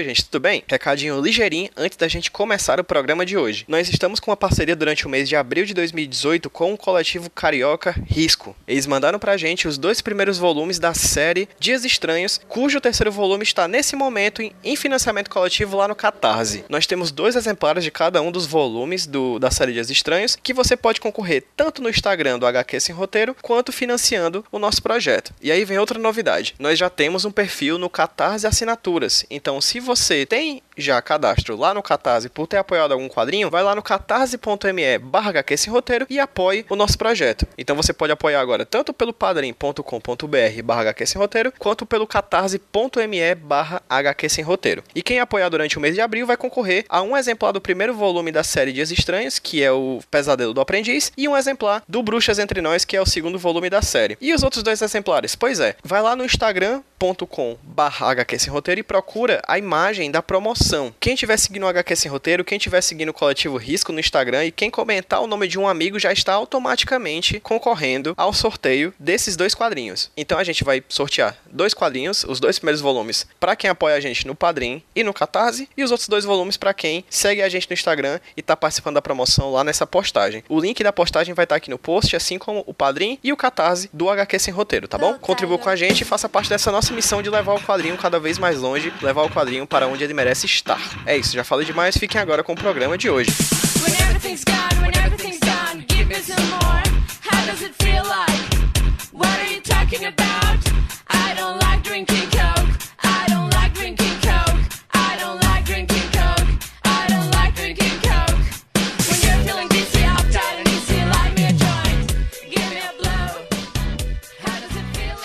Oi, gente, tudo bem? Recadinho ligeirinho antes da gente começar o programa de hoje. Nós estamos com uma parceria durante o mês de abril de 2018 com o coletivo Carioca Risco. Eles mandaram pra gente os dois primeiros volumes da série Dias Estranhos, cujo terceiro volume está nesse momento em financiamento coletivo lá no Catarse. Nós temos dois exemplares de cada um dos volumes do, da série Dias Estranhos que você pode concorrer tanto no Instagram do HQ Sem Roteiro quanto financiando o nosso projeto. E aí vem outra novidade. Nós já temos um perfil no Catarse Assinaturas. Então, se você tem já cadastro lá no Catarse por ter apoiado algum quadrinho, vai lá no catarse.me barra roteiro e apoie o nosso projeto. Então você pode apoiar agora tanto pelo padrim.com.br barra roteiro, quanto pelo catarse.me barra roteiro. E quem apoiar durante o mês de abril vai concorrer a um exemplar do primeiro volume da série Dias Estranhos, que é o Pesadelo do Aprendiz, e um exemplar do Bruxas Entre Nós, que é o segundo volume da série. E os outros dois exemplares? Pois é, vai lá no instagram.com barra roteiro e procura a imagem da promoção quem tiver seguindo o HQ Sem Roteiro, quem tiver seguindo o Coletivo Risco no Instagram e quem comentar o nome de um amigo já está automaticamente concorrendo ao sorteio desses dois quadrinhos. Então a gente vai sortear dois quadrinhos, os dois primeiros volumes, para quem apoia a gente no Padrim e no Catarse, e os outros dois volumes para quem segue a gente no Instagram e está participando da promoção lá nessa postagem. O link da postagem vai estar tá aqui no post, assim como o Padrim e o Catarse do HQ Sem Roteiro, tá bom? Contribua com a gente e faça parte dessa nossa missão de levar o quadrinho cada vez mais longe, levar o quadrinho para onde ele merece estar. É isso, já falei demais, fiquem agora com o programa de hoje. What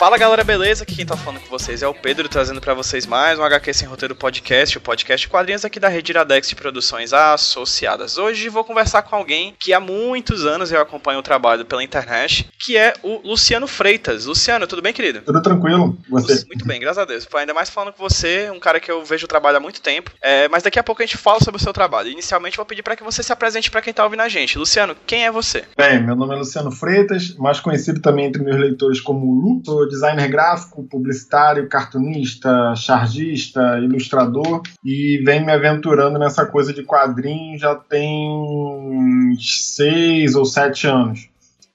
Fala galera, beleza? Aqui quem tá falando com vocês é o Pedro, trazendo para vocês mais um HQ Sem Roteiro Podcast, o podcast quadrinhos aqui da Rede Iradex de Produções Associadas. Hoje vou conversar com alguém que há muitos anos eu acompanho o trabalho pela internet, que é o Luciano Freitas. Luciano, tudo bem, querido? Tudo tranquilo, você? Muito bem, graças a Deus. Ainda mais falando com você, um cara que eu vejo o trabalho há muito tempo, é, mas daqui a pouco a gente fala sobre o seu trabalho. Inicialmente vou pedir para que você se apresente para quem tá ouvindo a gente. Luciano, quem é você? Bem, meu nome é Luciano Freitas, mais conhecido também entre meus leitores como Lu. Sou designer gráfico, publicitário, cartunista, chargista, ilustrador e venho me aventurando nessa coisa de quadrinhos já tem seis ou sete anos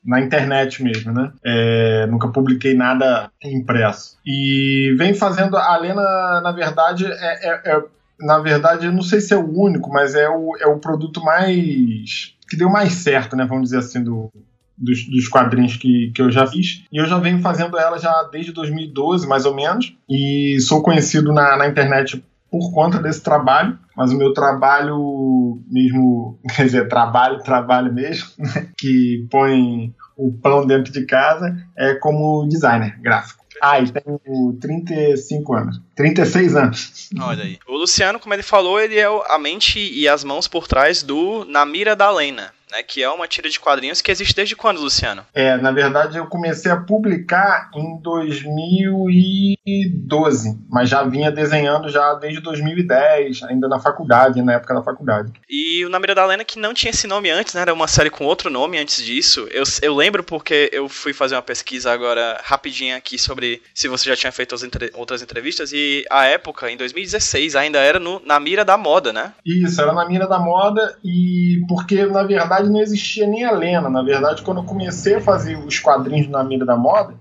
na internet mesmo, né? É, nunca publiquei nada impresso. E vem fazendo. A Lena, na verdade, é, é, é, na verdade, eu não sei se é o único, mas é o, é o produto mais. que deu mais certo, né? Vamos dizer assim, do, dos, dos, quadrinhos que, que eu já fiz. E eu já venho fazendo ela já desde 2012, mais ou menos. E sou conhecido na, na internet por conta desse trabalho, mas o meu trabalho mesmo, quer dizer, trabalho, trabalho mesmo, que põe o pão dentro de casa, é como designer gráfico. Ah, e tenho 35 anos. 36 anos. Olha aí. O Luciano, como ele falou, ele é a mente e as mãos por trás do Na Mira da Lena né, que é uma tira de quadrinhos que existe desde quando, Luciano? É, na verdade eu comecei a publicar em 2012, mas já vinha desenhando já desde 2010, ainda na faculdade, na época da faculdade. E o Na Mira da Lena, que não tinha esse nome antes, né, era uma série com outro nome antes disso. Eu, eu lembro porque eu fui fazer uma pesquisa agora rapidinha aqui sobre se você já tinha feito outras entrevistas e a época, em 2016, ainda era no, na mira da moda, né? Isso, era na mira da moda e porque, na verdade, verdade, não existia nem a Lena. Na verdade, quando eu comecei a fazer os quadrinhos na Mira da Moda,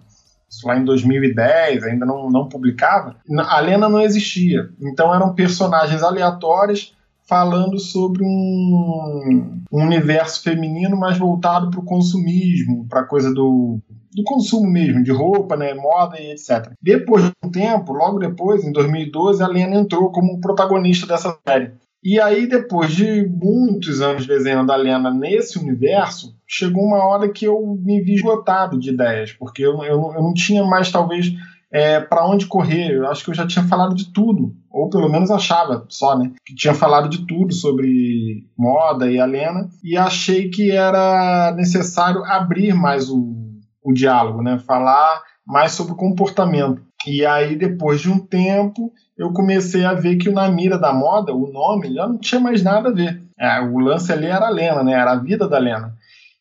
isso lá em 2010, ainda não, não publicava, a Lena não existia. Então eram personagens aleatórios falando sobre um, um universo feminino mais voltado para o consumismo, para a coisa do, do consumo mesmo, de roupa, né, moda e etc. Depois de um tempo, logo depois, em 2012, a Lena entrou como protagonista dessa série. E aí, depois de muitos anos desenhando a Lena nesse universo, chegou uma hora que eu me vi esgotado de ideias, porque eu, eu, eu não tinha mais, talvez, é, para onde correr. Eu acho que eu já tinha falado de tudo, ou pelo menos achava só, né? Que tinha falado de tudo sobre moda e a Lena, e achei que era necessário abrir mais o, o diálogo, né? Falar mais sobre comportamento. E aí, depois de um tempo, eu comecei a ver que o Na Mira da Moda, o nome, já não tinha mais nada a ver. É, o lance ali era a Lena, né? Era a vida da Lena.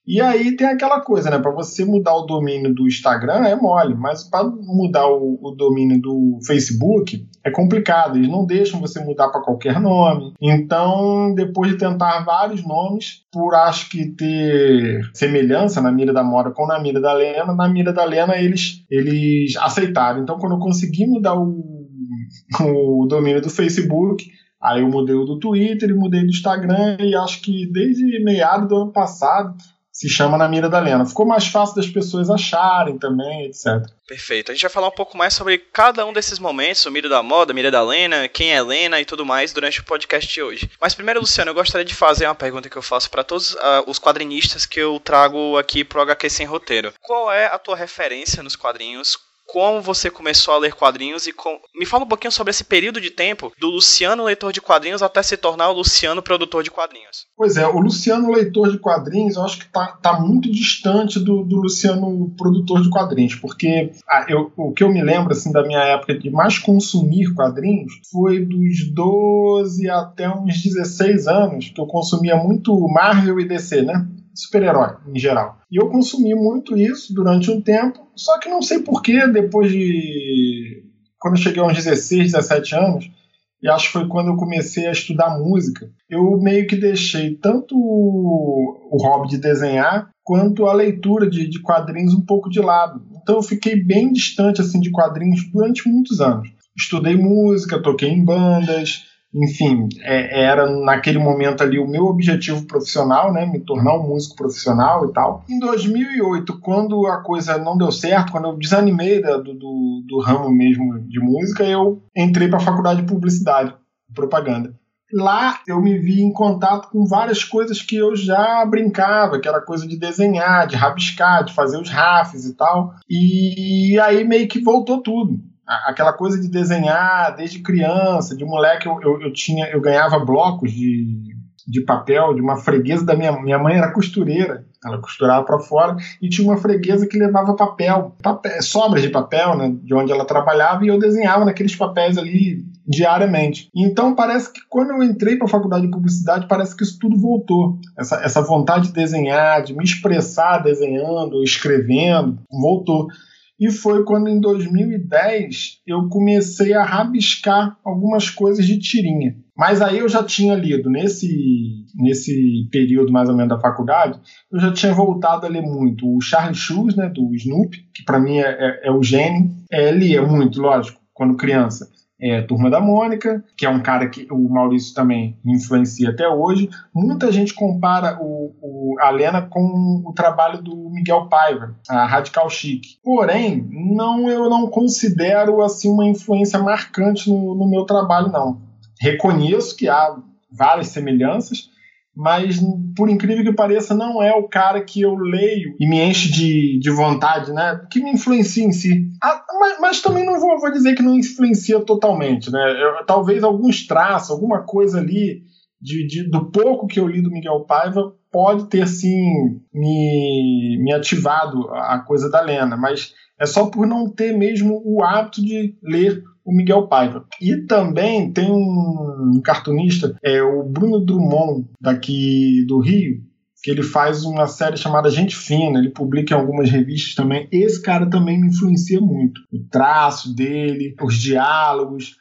E aí tem aquela coisa, né? Para você mudar o domínio do Instagram é mole, mas para mudar o, o, domínio do Facebook é complicado. Eles não deixam você mudar para qualquer nome. Então, depois de tentar vários nomes, por acho que ter semelhança na mira da Mora com na mira da Lena, na mira da Lena eles, eles aceitaram. Então, quando eu consegui mudar o, o domínio do Facebook, Aí eu mudei o do Twitter mudei do Instagram e acho que desde meados do ano passado se chama Na Mira da Lena. Ficou mais fácil das pessoas acharem também, etc. Perfeito. A gente vai falar um pouco mais sobre cada um desses momentos, o Mira da Moda, Mira da Lena, quem é Lena e tudo mais durante o podcast de hoje. Mas primeiro, Luciano, eu gostaria de fazer uma pergunta que eu faço para todos uh, os quadrinistas que eu trago aqui pro HQ Sem Roteiro. Qual é a tua referência nos quadrinhos? Como você começou a ler quadrinhos e com... me fala um pouquinho sobre esse período de tempo do Luciano leitor de quadrinhos até se tornar o Luciano produtor de quadrinhos. Pois é, o Luciano leitor de quadrinhos eu acho que está tá muito distante do, do, Luciano produtor de quadrinhos, porque ah, eu, o que eu me lembro assim da minha época de mais consumir quadrinhos foi dos 12 até uns 16 anos que eu consumia muito Marvel e DC, né? Super-herói em geral. E eu consumi muito isso durante um tempo, só que não sei porquê, depois de. Quando eu cheguei aos 16, 17 anos, e acho que foi quando eu comecei a estudar música, eu meio que deixei tanto o, hobby de desenhar quanto a leitura de, de quadrinhos um pouco de lado. Então eu fiquei bem distante assim de quadrinhos durante muitos anos. Estudei música, toquei em bandas, enfim, é, era naquele momento ali o meu objetivo profissional, né, me tornar um músico profissional e tal. Em 2008, quando a coisa não deu certo, quando eu desanimei da, do, do, do ramo mesmo de música, eu entrei para a faculdade de publicidade, propaganda. Lá eu me vi em contato com várias coisas que eu já brincava, que era coisa de desenhar, de rabiscar, de fazer os rafes e tal. E aí meio que voltou tudo aquela coisa de desenhar desde criança, de moleque eu, eu, eu, tinha, eu ganhava blocos de, de papel de uma freguesa da minha minha mãe era costureira, ela costurava para fora e tinha uma freguesa que levava papel, papel, sobras de papel, né, de onde ela trabalhava e eu desenhava naqueles papéis ali diariamente. Então parece que quando eu entrei para a faculdade de publicidade parece que isso tudo voltou, essa, essa vontade de desenhar, de me expressar desenhando, escrevendo, voltou. E foi quando em 2010 eu comecei a rabiscar algumas coisas de tirinha. Mas aí eu já tinha lido, nesse, nesse período mais ou menos da faculdade, eu já tinha voltado a ler muito o Charlie Shoes, né, do Snoopy, que para mim é, é, é, o gênio. É, lia muito, lógico, quando criança é, Turma da Mônica, que é um cara que o Maurício também influencia até hoje. Muita gente compara o, o, a Lena com o trabalho do Miguel Paiva, a Radical Chic. Porém, não eu não considero assim uma influência marcante no, no meu trabalho, não. Reconheço que há várias semelhanças, mas por incrível que pareça, não é o cara que eu leio e me enche de, de vontade, né? Que me influencia em si. Ah, mas, mas, também não vou, vou, dizer que não influencia totalmente, né? Eu, talvez alguns traços, alguma coisa ali de, de, do pouco que eu li do Miguel Paiva pode ter sim me, me ativado a coisa da Lena, mas é só por não ter mesmo o hábito de ler o Miguel Paiva. E também tem um cartunista, é o Bruno Drummond, daqui do Rio, que ele faz uma série chamada Gente Fina, ele publica em algumas revistas também. Esse cara também me influencia muito. O traço dele, os diálogos,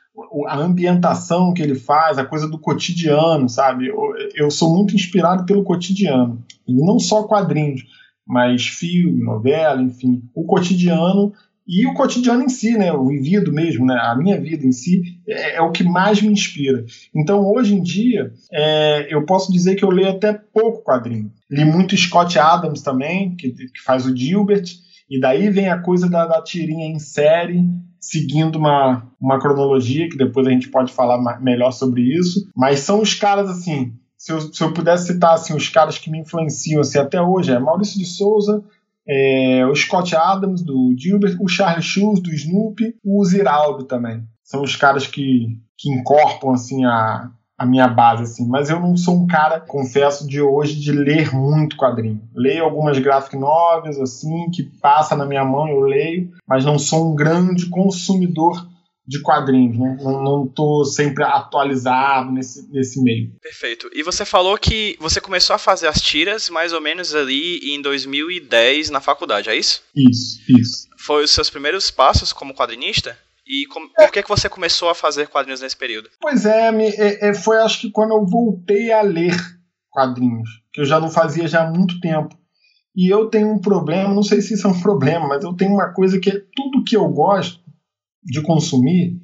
a ambientação que ele faz, a coisa do cotidiano, sabe? Eu, sou muito inspirado pelo cotidiano. E não só quadrinhos, mas filme, novela, enfim. O cotidiano e o cotidiano em si, né, o vivido mesmo, né, a minha vida em si, é, é o que mais me inspira. Então, hoje em dia, é, eu posso dizer que eu leio até pouco quadrinho. Li muito Scott Adams também, que, que faz o Gilbert, e daí vem a coisa da, da tirinha em série, seguindo uma, uma cronologia, que depois a gente pode falar melhor sobre isso. Mas são os caras, assim, se eu, se eu pudesse citar assim, os caras que me influenciam assim, até hoje, é Maurício de Souza, é, o Scott Adams, do Gilbert, o Charles Schulz, do Snoopy, o Ziraldo também. São os caras que, que incorporam assim, a, a minha base, assim. Mas eu não sou um cara, confesso, de hoje de ler muito quadrinho. Leio algumas graphic novels, assim, que passa na minha mão, eu leio, mas não sou um grande consumidor de quadrinhos, né? Não, não tô sempre atualizado nesse, nesse meio. Perfeito. E você falou que você começou a fazer as tiras mais ou menos ali em 2010 na faculdade, é isso? Isso, isso. Foi os seus primeiros passos como quadrinista? E com, por que, que você começou a fazer quadrinhos nesse período? Pois é, me, é, é, foi acho que quando eu voltei a ler quadrinhos, que eu já não fazia já há muito tempo. E eu tenho um problema, não sei se isso é um problema, mas eu tenho uma coisa que é tudo que eu gosto de consumir,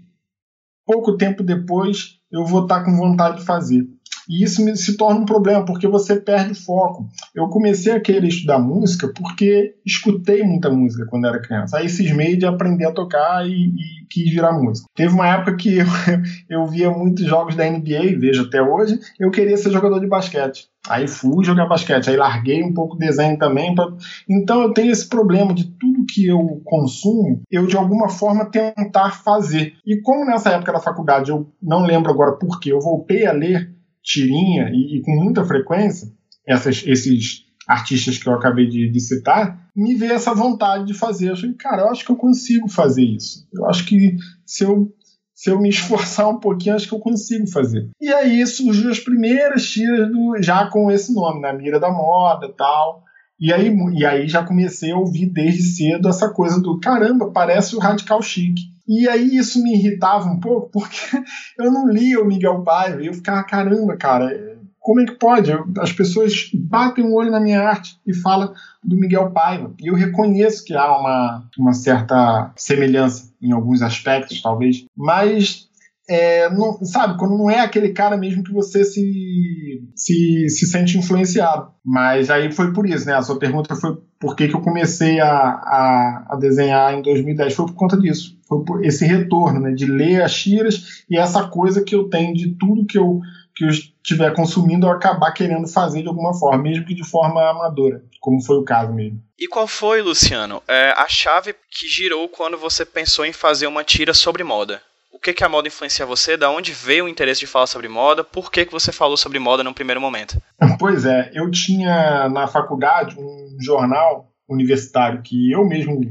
pouco tempo depois eu vou estar com vontade de fazer. E isso se torna um problema, porque você perde foco. Eu comecei a querer estudar música porque escutei muita música quando era criança. Aí cismei de aprender a tocar e, e quis virar músico. Teve uma época que eu, eu via muitos jogos da NBA, vejo até hoje, eu queria ser jogador de basquete. Aí fui jogar basquete, aí larguei um pouco o desenho também. Pra... Então eu tenho esse problema de tudo que eu consumo, eu de alguma forma tentar fazer. E como nessa época da faculdade, eu não lembro agora por que, eu voltei a ler tirinha e, e com muita frequência, essas, esses artistas que eu acabei de, de, citar, me veio essa vontade de fazer. Eu falei, cara, eu acho que eu consigo fazer isso. Eu acho que se eu, se eu me esforçar um pouquinho, acho que eu consigo fazer. E aí surgiu as primeiras tiras do, já com esse nome, na mira da moda tal. E aí, e aí já comecei a ouvir desde cedo essa coisa do caramba, parece o Radical Chic. E aí isso me irritava um pouco, porque eu não lia o Miguel Paiva, e eu ficava, caramba, cara, como é que pode? As pessoas batem o olho na minha arte e falam do Miguel Paiva. E eu reconheço que há uma, uma certa semelhança em alguns aspectos, talvez, mas é, não, sabe, quando não é aquele cara mesmo que você se, se, se sente influenciado. Mas aí foi por isso, né? A sua pergunta foi por que, que eu comecei a, a, a, desenhar em 2010. Foi por conta disso. Foi por esse retorno, né? De ler as tiras e essa coisa que eu tenho de tudo que eu, que eu estiver consumindo, eu acabar querendo fazer de alguma forma, mesmo que de forma amadora, como foi o caso mesmo. E qual foi, Luciano, é, a chave que girou quando você pensou em fazer uma tira sobre moda? Que, que a moda influencia você, da onde veio o interesse de falar sobre moda, por que, que você falou sobre moda no primeiro momento? Pois é, eu tinha na faculdade um jornal universitário que eu mesmo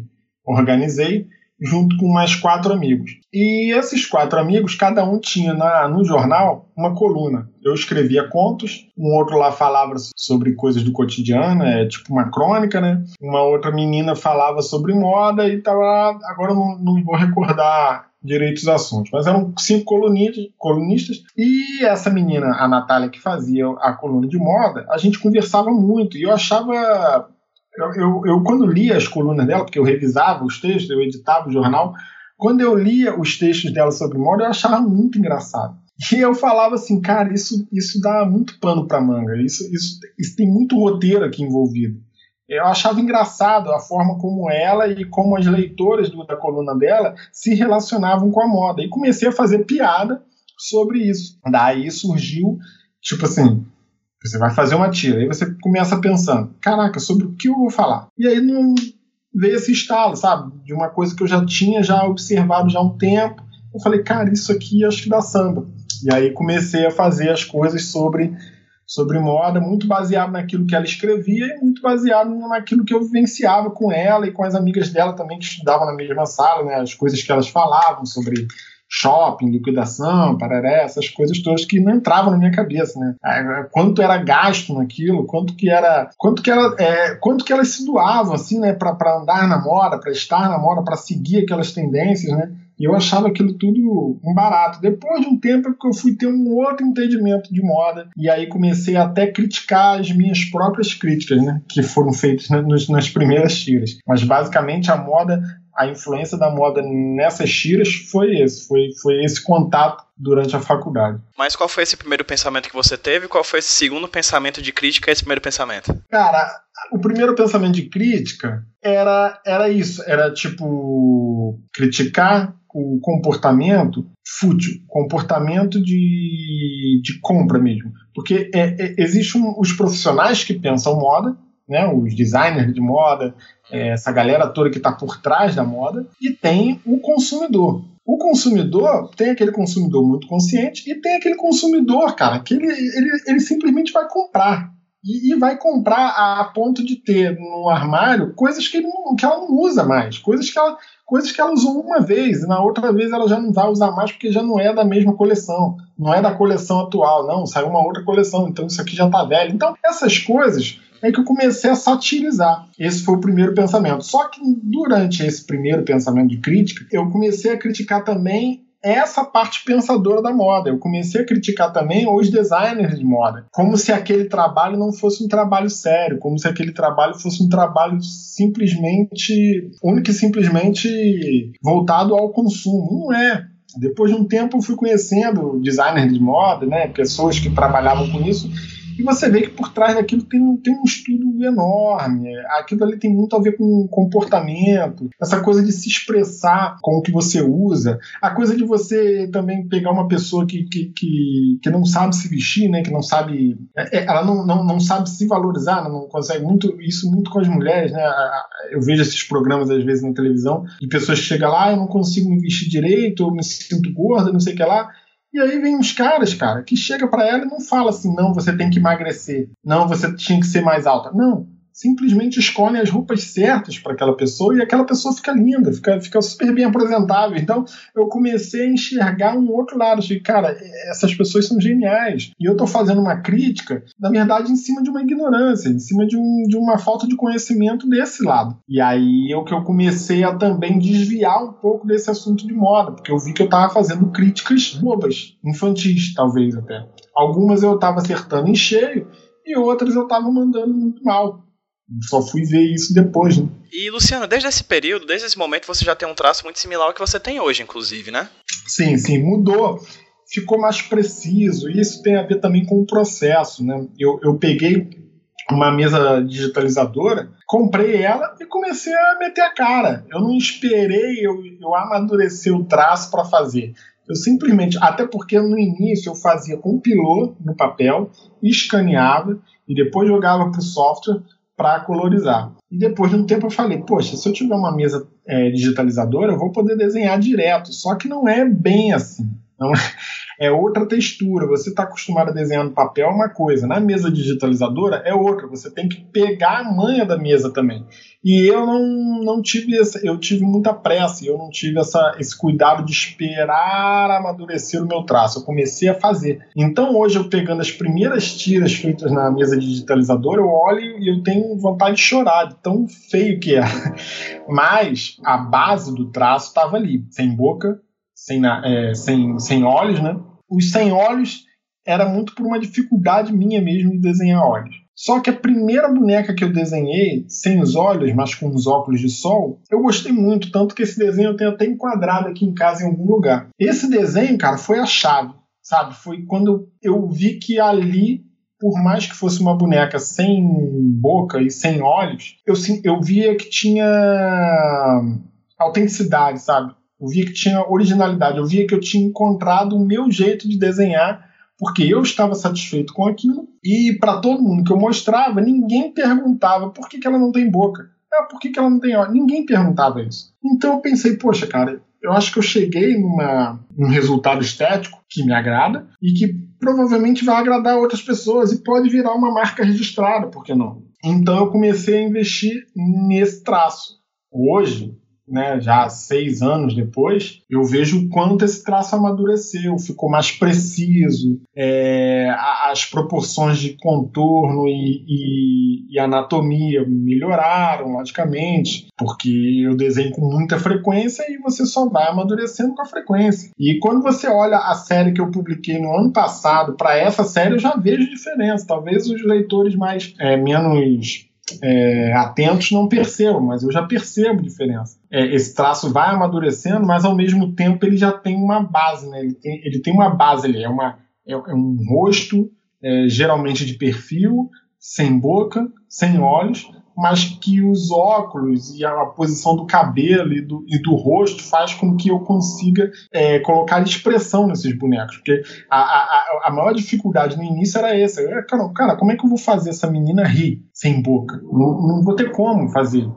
organizei, junto com mais quatro amigos. E esses quatro amigos, cada um tinha na, no jornal uma coluna. Eu escrevia contos, um outro lá falava sobre coisas do cotidiano, é tipo uma crônica, né? Uma outra menina falava sobre moda e tava. Agora não, não vou recordar direitos assuntos. Mas eram cinco colunistas, colunistas e essa menina, a Natália, que fazia a coluna de moda, a gente conversava muito e eu achava. Eu, eu, eu, quando lia as colunas dela, porque eu revisava os textos, eu editava o jornal, quando eu lia os textos dela sobre moda, eu achava muito engraçado. E eu falava assim, cara, isso, isso dá muito pano para manga, isso, isso, isso tem muito roteiro aqui envolvido eu achava engraçado a forma como ela e como as leitoras do, da coluna dela se relacionavam com a moda. E comecei a fazer piada sobre isso. Daí surgiu, tipo assim, você vai fazer uma tira, aí você começa pensando, caraca, sobre o que eu vou falar? E aí não veio esse estalo, sabe? De uma coisa que eu já tinha já observado já há um tempo. Eu falei, cara, isso aqui acho que dá samba. E aí comecei a fazer as coisas sobre sobre moda, muito baseado naquilo que ela escrevia e muito baseado naquilo que eu vivenciava com ela e com as amigas dela também que estudavam na mesma sala, né, as coisas que elas falavam sobre shopping, liquidação, pararé, essas coisas todas que não entravam na minha cabeça, né? É, quanto era gasto naquilo, quanto que era, quanto que era, é, quanto que elas se doavam assim, né, para andar na moda, para estar na moda, para seguir aquelas tendências, né? E eu achava aquilo tudo um barato. Depois de um tempo é que eu fui ter um outro entendimento de moda e aí comecei até a criticar as minhas próprias críticas, né, que foram feitas nas, nas primeiras tiras. Mas basicamente a moda a influência da moda nessas tiras foi esse, foi, foi esse contato durante a faculdade. Mas qual foi esse primeiro pensamento que você teve? Qual foi esse segundo pensamento de crítica esse primeiro pensamento? Cara, o primeiro pensamento de crítica era, era isso, era tipo criticar o comportamento fútil, comportamento de, de compra mesmo. Porque é, é, existem os profissionais que pensam moda, né, os designers de moda, é, essa galera toda que está por trás da moda, e tem o consumidor. O consumidor tem aquele consumidor muito consciente e tem aquele consumidor, cara, que ele, ele, ele simplesmente vai comprar. E, e, vai comprar a, ponto de ter no armário coisas que, não, que ela não usa mais, coisas que ela, coisas que ela usou uma vez, e na outra vez ela já não vai usar mais porque já não é da mesma coleção, não é da coleção atual, não, saiu uma outra coleção, então isso aqui já está velho. Então, essas coisas é que eu comecei a satirizar. Esse foi o primeiro pensamento. Só que durante esse primeiro pensamento de crítica, eu comecei a criticar também essa parte pensadora da moda. Eu comecei a criticar também os designers de moda, como se aquele trabalho não fosse um trabalho sério, como se aquele trabalho fosse um trabalho simplesmente, único e simplesmente voltado ao consumo. Não é. Depois de um tempo eu fui conhecendo designers de moda, né, pessoas que trabalhavam com isso, e você vê que por trás daquilo tem, tem um estudo enorme. Aquilo ali tem muito a ver com comportamento, essa coisa de se expressar com o que você usa, a coisa de você também pegar uma pessoa que, que, que, que não sabe se vestir, né? que não sabe. É, é, ela não, não, não sabe se valorizar, não consegue muito isso muito com as mulheres. Né? Eu vejo esses programas às vezes na televisão de pessoas que chegam lá, ah, eu não consigo me vestir direito, eu me sinto gorda, não sei o que lá. E aí vem uns caras, cara, que chega para ela e não fala assim, não, você tem que emagrecer, não, você tinha que ser mais alta. Não, simplesmente escolhem as roupas certas para aquela pessoa e aquela pessoa fica linda, fica, fica super bem apresentável. Então eu comecei a enxergar um outro lado. Achei, cara, essas pessoas são geniais. E eu estou fazendo uma crítica, na verdade, em cima de uma ignorância, em cima de, um, de uma falta de conhecimento desse lado. E aí é o que eu comecei a também desviar um pouco desse assunto de moda, porque eu vi que eu estava fazendo críticas bobas, infantis, talvez até. Algumas eu estava acertando em cheio e outras eu estava mandando muito mal. Só fui ver isso depois, né? E, Luciano, desde esse período, desde esse momento, você já tem um traço muito similar ao que você tem hoje, inclusive, né? Sim, sim, mudou. Ficou mais preciso. E isso tem a ver também com o processo, né? Eu, eu peguei uma mesa digitalizadora, comprei ela e comecei a meter a cara. Eu não esperei eu, eu amadurecer o traço para fazer. Eu simplesmente, até porque no início eu fazia com pilô no papel, escaneava e depois jogava para o software para colorizar. E depois de um tempo eu falei, poxa, se eu tiver uma mesa é, digitalizadora, eu vou poder desenhar direto. Só que não é bem assim. É, é outra textura. Você está acostumado a desenhar no papel é uma coisa, na mesa digitalizadora é outra. Você tem que pegar a manha da mesa também. E eu não, não tive essa, eu tive muita pressa, eu não tive essa, esse cuidado de esperar amadurecer o meu traço. Eu comecei a fazer. Então hoje eu pegando as primeiras tiras feitas na mesa digitalizadora, eu olho e eu tenho vontade de chorar, de tão feio que é. Mas a base do traço estava ali, sem boca, sem, é, sem, sem olhos, né? Os sem olhos era muito por uma dificuldade minha mesmo de desenhar olhos. Só que a primeira boneca que eu desenhei, sem os olhos, mas com os óculos de sol, eu gostei muito, tanto que esse desenho eu tenho até enquadrado aqui em casa em algum lugar. Esse desenho, cara, foi a chave, sabe? Foi quando eu vi que ali, por mais que fosse uma boneca sem boca e sem olhos, eu, eu via que tinha autenticidade, sabe? Eu via que tinha originalidade, eu via que eu tinha encontrado o meu jeito de desenhar, porque eu estava satisfeito com aquilo, e para todo mundo que eu mostrava, ninguém perguntava por que, que ela não tem boca. Ah, por que, que ela não tem olho? Ninguém perguntava isso. Então eu pensei, poxa, cara, eu acho que eu cheguei numa, num resultado estético que me agrada e que provavelmente vai agradar outras pessoas e pode virar uma marca registrada, por que não? Então eu comecei a investir nesse traço. Hoje, né, já seis anos depois, eu vejo o quanto esse traço amadureceu, ficou mais preciso, é, as proporções de contorno e, e, e, anatomia melhoraram, logicamente, porque eu desenho com muita frequência e você só vai amadurecendo com a frequência. E quando você olha a série que eu publiquei no ano passado para essa série, eu já vejo diferença. Talvez os leitores mais é, menos é, atentos não percebam, mas eu já percebo diferença. É, esse traço vai amadurecendo, mas ao mesmo tempo ele já tem uma base, né? ele, tem, ele tem uma base, ele é, uma, é, é um rosto, é, geralmente de perfil, sem boca, sem olhos, mas que os óculos e a posição do cabelo e do, e do rosto faz com que eu consiga é, colocar expressão nesses bonecos. Porque a, a, a maior dificuldade no início era essa. Eu, cara, cara, como é que eu vou fazer essa menina rir sem boca? Não, não vou ter como fazer.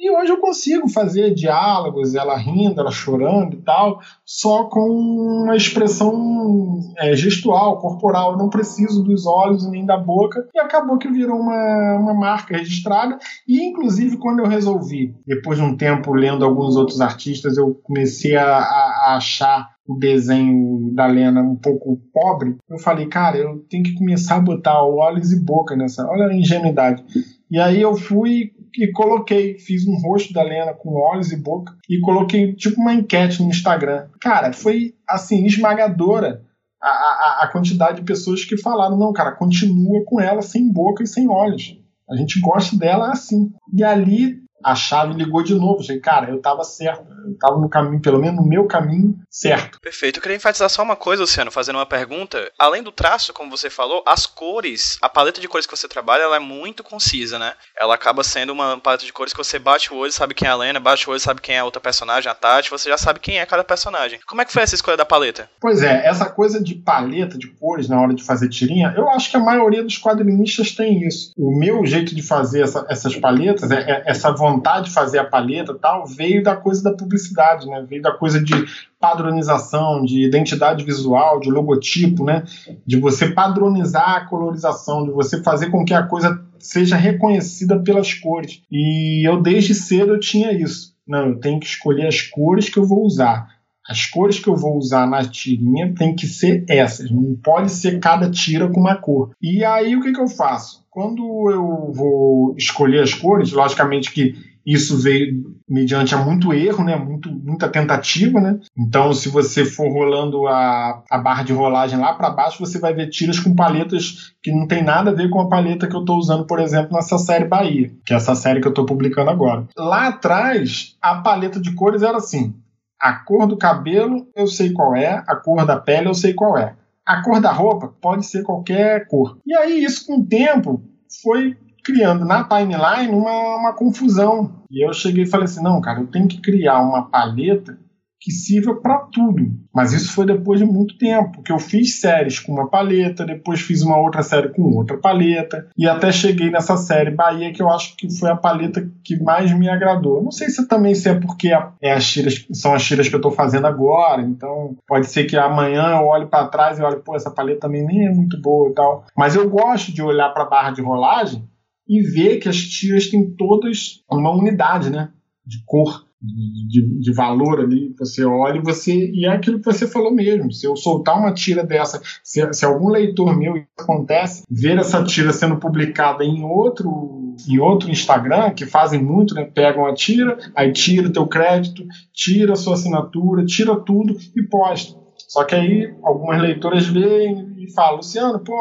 E hoje eu consigo fazer diálogos, ela rindo, ela chorando e tal, só com uma expressão é, gestual, corporal. Eu não preciso dos olhos nem da boca. E acabou que virou uma, uma marca registrada. E, inclusive, quando eu resolvi, depois de um tempo lendo alguns outros artistas, eu comecei a, a achar o desenho da Lena um pouco pobre, eu falei, cara, eu tenho que começar a botar olhos e boca nessa. Olha a ingenuidade. E aí eu fui e coloquei, fiz um rosto da Lena com olhos e boca e coloquei tipo uma enquete no Instagram. Cara, foi assim, esmagadora a, a, a quantidade de pessoas que falaram: não, cara, continua com ela sem boca e sem olhos. A gente gosta dela assim. E ali a chave ligou de novo. Falei, cara, eu tava certo. Eu tava no caminho, pelo menos no meu caminho, certo. Perfeito. Eu queria enfatizar só uma coisa, Luciano, fazendo uma pergunta. Além do traço, como você falou, as cores, a paleta de cores que você trabalha, ela é muito concisa, né? Ela acaba sendo uma paleta de cores que você bate o olho, sabe quem é a Lena, bate o olho, sabe quem é a outra personagem, a Tati, você já sabe quem é cada personagem. Como é que foi essa escolha da paleta? Pois é, essa coisa de paleta de cores na hora de fazer tirinha, eu acho que a maioria dos quadrinistas tem isso. O meu jeito de fazer essa, essas paletas, é, é essa vontade de fazer a paleta tal, veio da coisa da publicidade, né? Veio da coisa de padronização, de identidade visual, de logotipo, né? De você padronizar a colorização, de você fazer com que a coisa seja reconhecida pelas cores. E eu desde cedo eu tinha isso. Não, eu tenho que escolher as cores que eu vou usar. As cores que eu vou usar na tirinha tem que ser essas, não pode ser cada tira com uma cor. E aí o que, que eu faço? Quando eu vou escolher as cores, logicamente que isso veio mediante a muito erro, né? Muito, muita tentativa, né? Então, se você for rolando a, a barra de rolagem lá para baixo, você vai ver tiras com paletas que não tem nada a ver com a paleta que eu estou usando, por exemplo, nessa série Bahia, que é essa série que eu estou publicando agora. Lá atrás, a paleta de cores era assim: a cor do cabelo eu sei qual é, a cor da pele eu sei qual é. A cor da roupa pode ser qualquer cor. E aí, isso com o tempo foi criando na timeline uma, uma confusão. E eu cheguei e falei assim: não, cara, eu tenho que criar uma paleta que sirva para tudo. Mas isso foi depois de muito tempo, porque eu fiz séries com uma paleta, depois fiz uma outra série com outra paleta, e até cheguei nessa série Bahia, que eu acho que foi a paleta que mais me agradou. Não sei se também se é porque é as tiras, são as tiras que eu estou fazendo agora, então pode ser que amanhã eu olhe para trás e olhe, pô, essa paleta também nem é muito boa e tal. Mas eu gosto de olhar para a barra de rolagem e ver que as tiras têm todas uma unidade, né? De cor, de, de, valor ali. Você olha e você. E é aquilo que você falou mesmo. Se eu soltar uma tira dessa, se, se algum leitor meu acontece, ver essa tira sendo publicada em outro, em outro Instagram, que fazem muito, né? Pegam a tira, aí tira teu crédito, tira a sua assinatura, tira tudo e posta. Só que aí algumas leitoras veem e falam, Luciano, pô,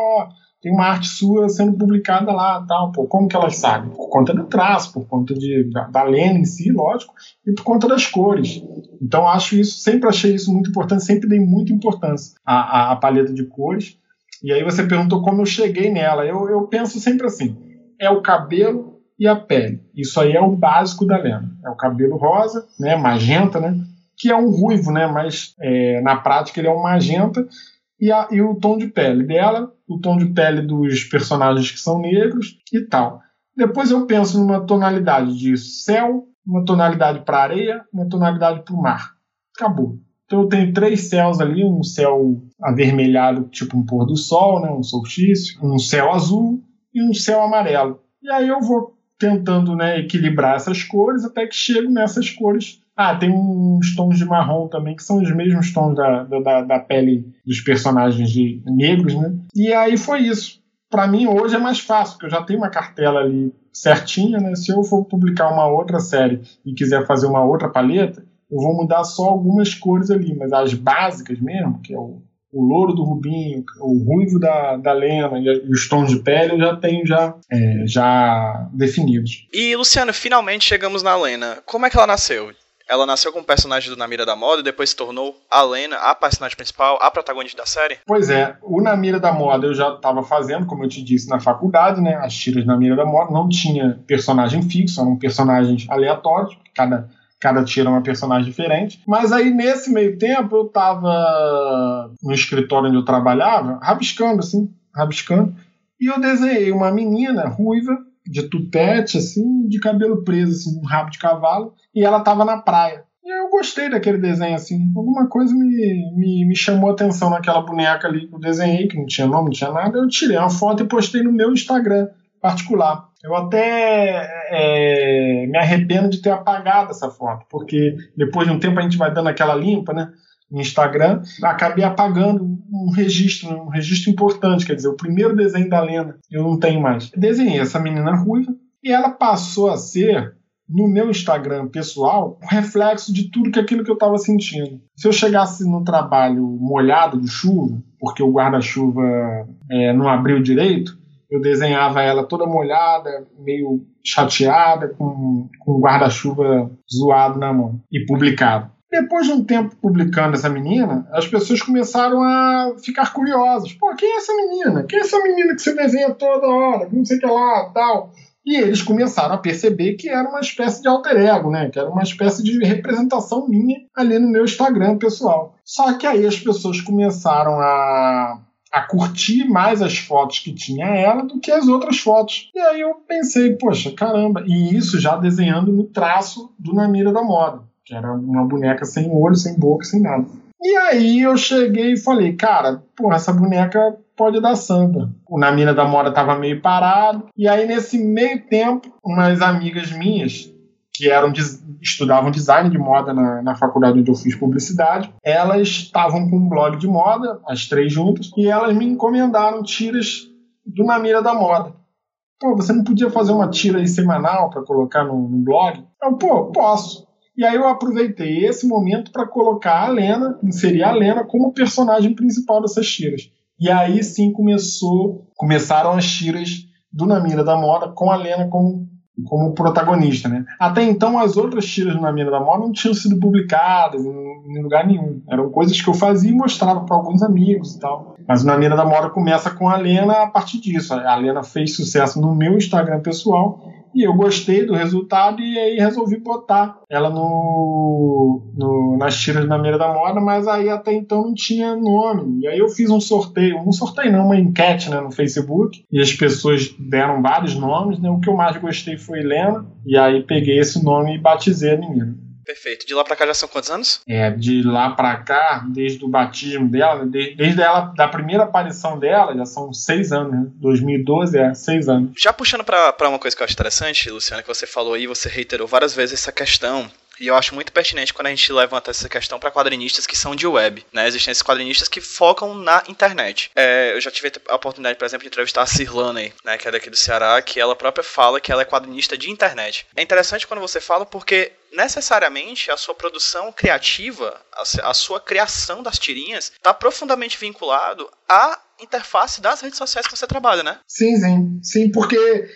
tem uma arte sua sendo publicada lá, tal, pô, como que elas sabem? Por conta do traço, por conta de, da, da lena em si, lógico, e por conta das cores. Então acho isso, sempre achei isso muito importante, sempre dei muita importância à, à, à paleta de cores. E aí você perguntou como eu cheguei nela. Eu, eu penso sempre assim: é o cabelo e a pele. Isso aí é o básico da lena. É o cabelo rosa, né, magenta, né, que é um ruivo, né, mas é, na prática ele é um magenta e, a, e o tom de pele dela, o tom de pele dos personagens que são negros e tal. Depois eu penso numa tonalidade de céu, uma tonalidade para areia, uma tonalidade para o mar. Acabou. Então eu tenho três céus ali, um céu avermelhado, tipo um pôr do sol, né, um solstício, um céu azul e um céu amarelo. E aí eu vou tentando né, equilibrar essas cores até que chego nessas cores ah, tem uns tons de marrom também, que são os mesmos tons da, da, da pele dos personagens de negros, né? E aí foi isso. Para mim, hoje é mais fácil, porque eu já tenho uma cartela ali certinha, né? Se eu for publicar uma outra série e quiser fazer uma outra paleta, eu vou mudar só algumas cores ali, mas as básicas mesmo, que é o, o louro do Rubinho, o ruivo da, da Lena e os tons de pele eu já tenho já, é, já definidos. E, Luciano, finalmente chegamos na Lena. Como é que ela nasceu? Ela nasceu como personagem do Namira da Moda e depois se tornou a Lena, a personagem principal, a protagonista da série? Pois é, o Namira da Moda eu já estava fazendo, como eu te disse, na faculdade, né? As tiras da Namira da Moda não tinha personagem fixo, eram personagens aleatórios, cada cada tira é uma personagem diferente. Mas aí, nesse meio tempo, eu estava no escritório onde eu trabalhava, rabiscando, assim, rabiscando, e eu desenhei uma menina ruiva de tupete, assim, de cabelo preso, assim, um rabo de cavalo, e ela tava na praia. E eu gostei daquele desenho, assim. Alguma coisa me, me, me chamou a atenção naquela boneca ali que eu desenhei, que não tinha nome, não tinha nada. Eu tirei uma foto e postei no meu Instagram particular. Eu até é, me arrependo de ter apagado essa foto, porque depois de um tempo a gente vai dando aquela limpa, né? Instagram, acabei apagando um registro, um registro importante, quer dizer, o primeiro desenho da Lena, eu não tenho mais. Desenhei essa menina ruiva e ela passou a ser no meu Instagram pessoal um reflexo de tudo que aquilo que eu estava sentindo. Se eu chegasse no trabalho molhado de chuva, porque o guarda-chuva é, não abriu direito, eu desenhava ela toda molhada, meio chateada, com, com o guarda-chuva zoado na mão, e publicava. Depois de um tempo publicando essa menina, as pessoas começaram a ficar curiosas. Pô, quem é essa menina? Quem é essa menina que você desenha toda hora? Não sei o que lá, tal. E eles começaram a perceber que era uma espécie de alter ego, né? Que era uma espécie de representação minha ali no meu Instagram pessoal. Só que aí as pessoas começaram a a curtir mais as fotos que tinha ela do que as outras fotos. E aí eu pensei, poxa, caramba, e isso já desenhando no traço do Namira da Moda, que era uma boneca sem olho, sem boca, sem nada. E aí eu cheguei e falei, cara, porra, essa boneca pode dar samba. O Namira da Moda tava meio parado, e aí nesse meio tempo, umas amigas minhas que eram estudavam design de moda na, na faculdade onde eu fiz publicidade, elas estavam com um blog de moda, as três juntas, e elas me encomendaram tiras do Na Mira da Moda. Pô, você não podia fazer uma tira aí semanal para colocar no, no blog? Eu, pô, posso. E aí eu aproveitei esse momento para colocar a Lena, inserir a Lena como personagem principal dessas tiras. E aí sim começou, começaram as tiras do Na Mira da Moda com a Lena como como protagonista, né? Até então as outras tiras na Mina da Moda não tinham sido publicadas em, lugar nenhum. Eram coisas que eu fazia e mostrava para alguns amigos e tal. Mas Na Mina da Moda começa com a Lena a partir disso. A Lena fez sucesso no meu Instagram pessoal e eu gostei do resultado e aí resolvi botar ela no, no nas tiras na Mira da Moda, mas aí até então não tinha nome. E aí eu fiz um sorteio, um sorteio não, uma enquete né, no Facebook, e as pessoas deram vários nomes, né? O que eu mais gostei foi Helena, e aí peguei esse nome e batizei a menina. Perfeito. De lá pra cá já são quantos anos? É, de lá pra cá, desde o batismo dela, de, desde ela, da primeira aparição dela, já são seis anos, né? 2012 é seis anos. Já puxando pra, pra uma coisa que eu acho interessante, Luciana, que você falou aí, você reiterou várias vezes essa questão e eu acho muito pertinente quando a gente levanta essa questão para quadrinistas que são de web, né? Existem esses quadrinistas que focam na internet. É, eu já tive a oportunidade, por exemplo, de entrevistar a Cirlane, né, que é daqui do Ceará, que ela própria fala que ela é quadrinista de internet. É interessante quando você fala porque necessariamente a sua produção criativa, a sua criação das tirinhas, está profundamente vinculado à interface das redes sociais que você trabalha, né? Sim, sim. Sim, porque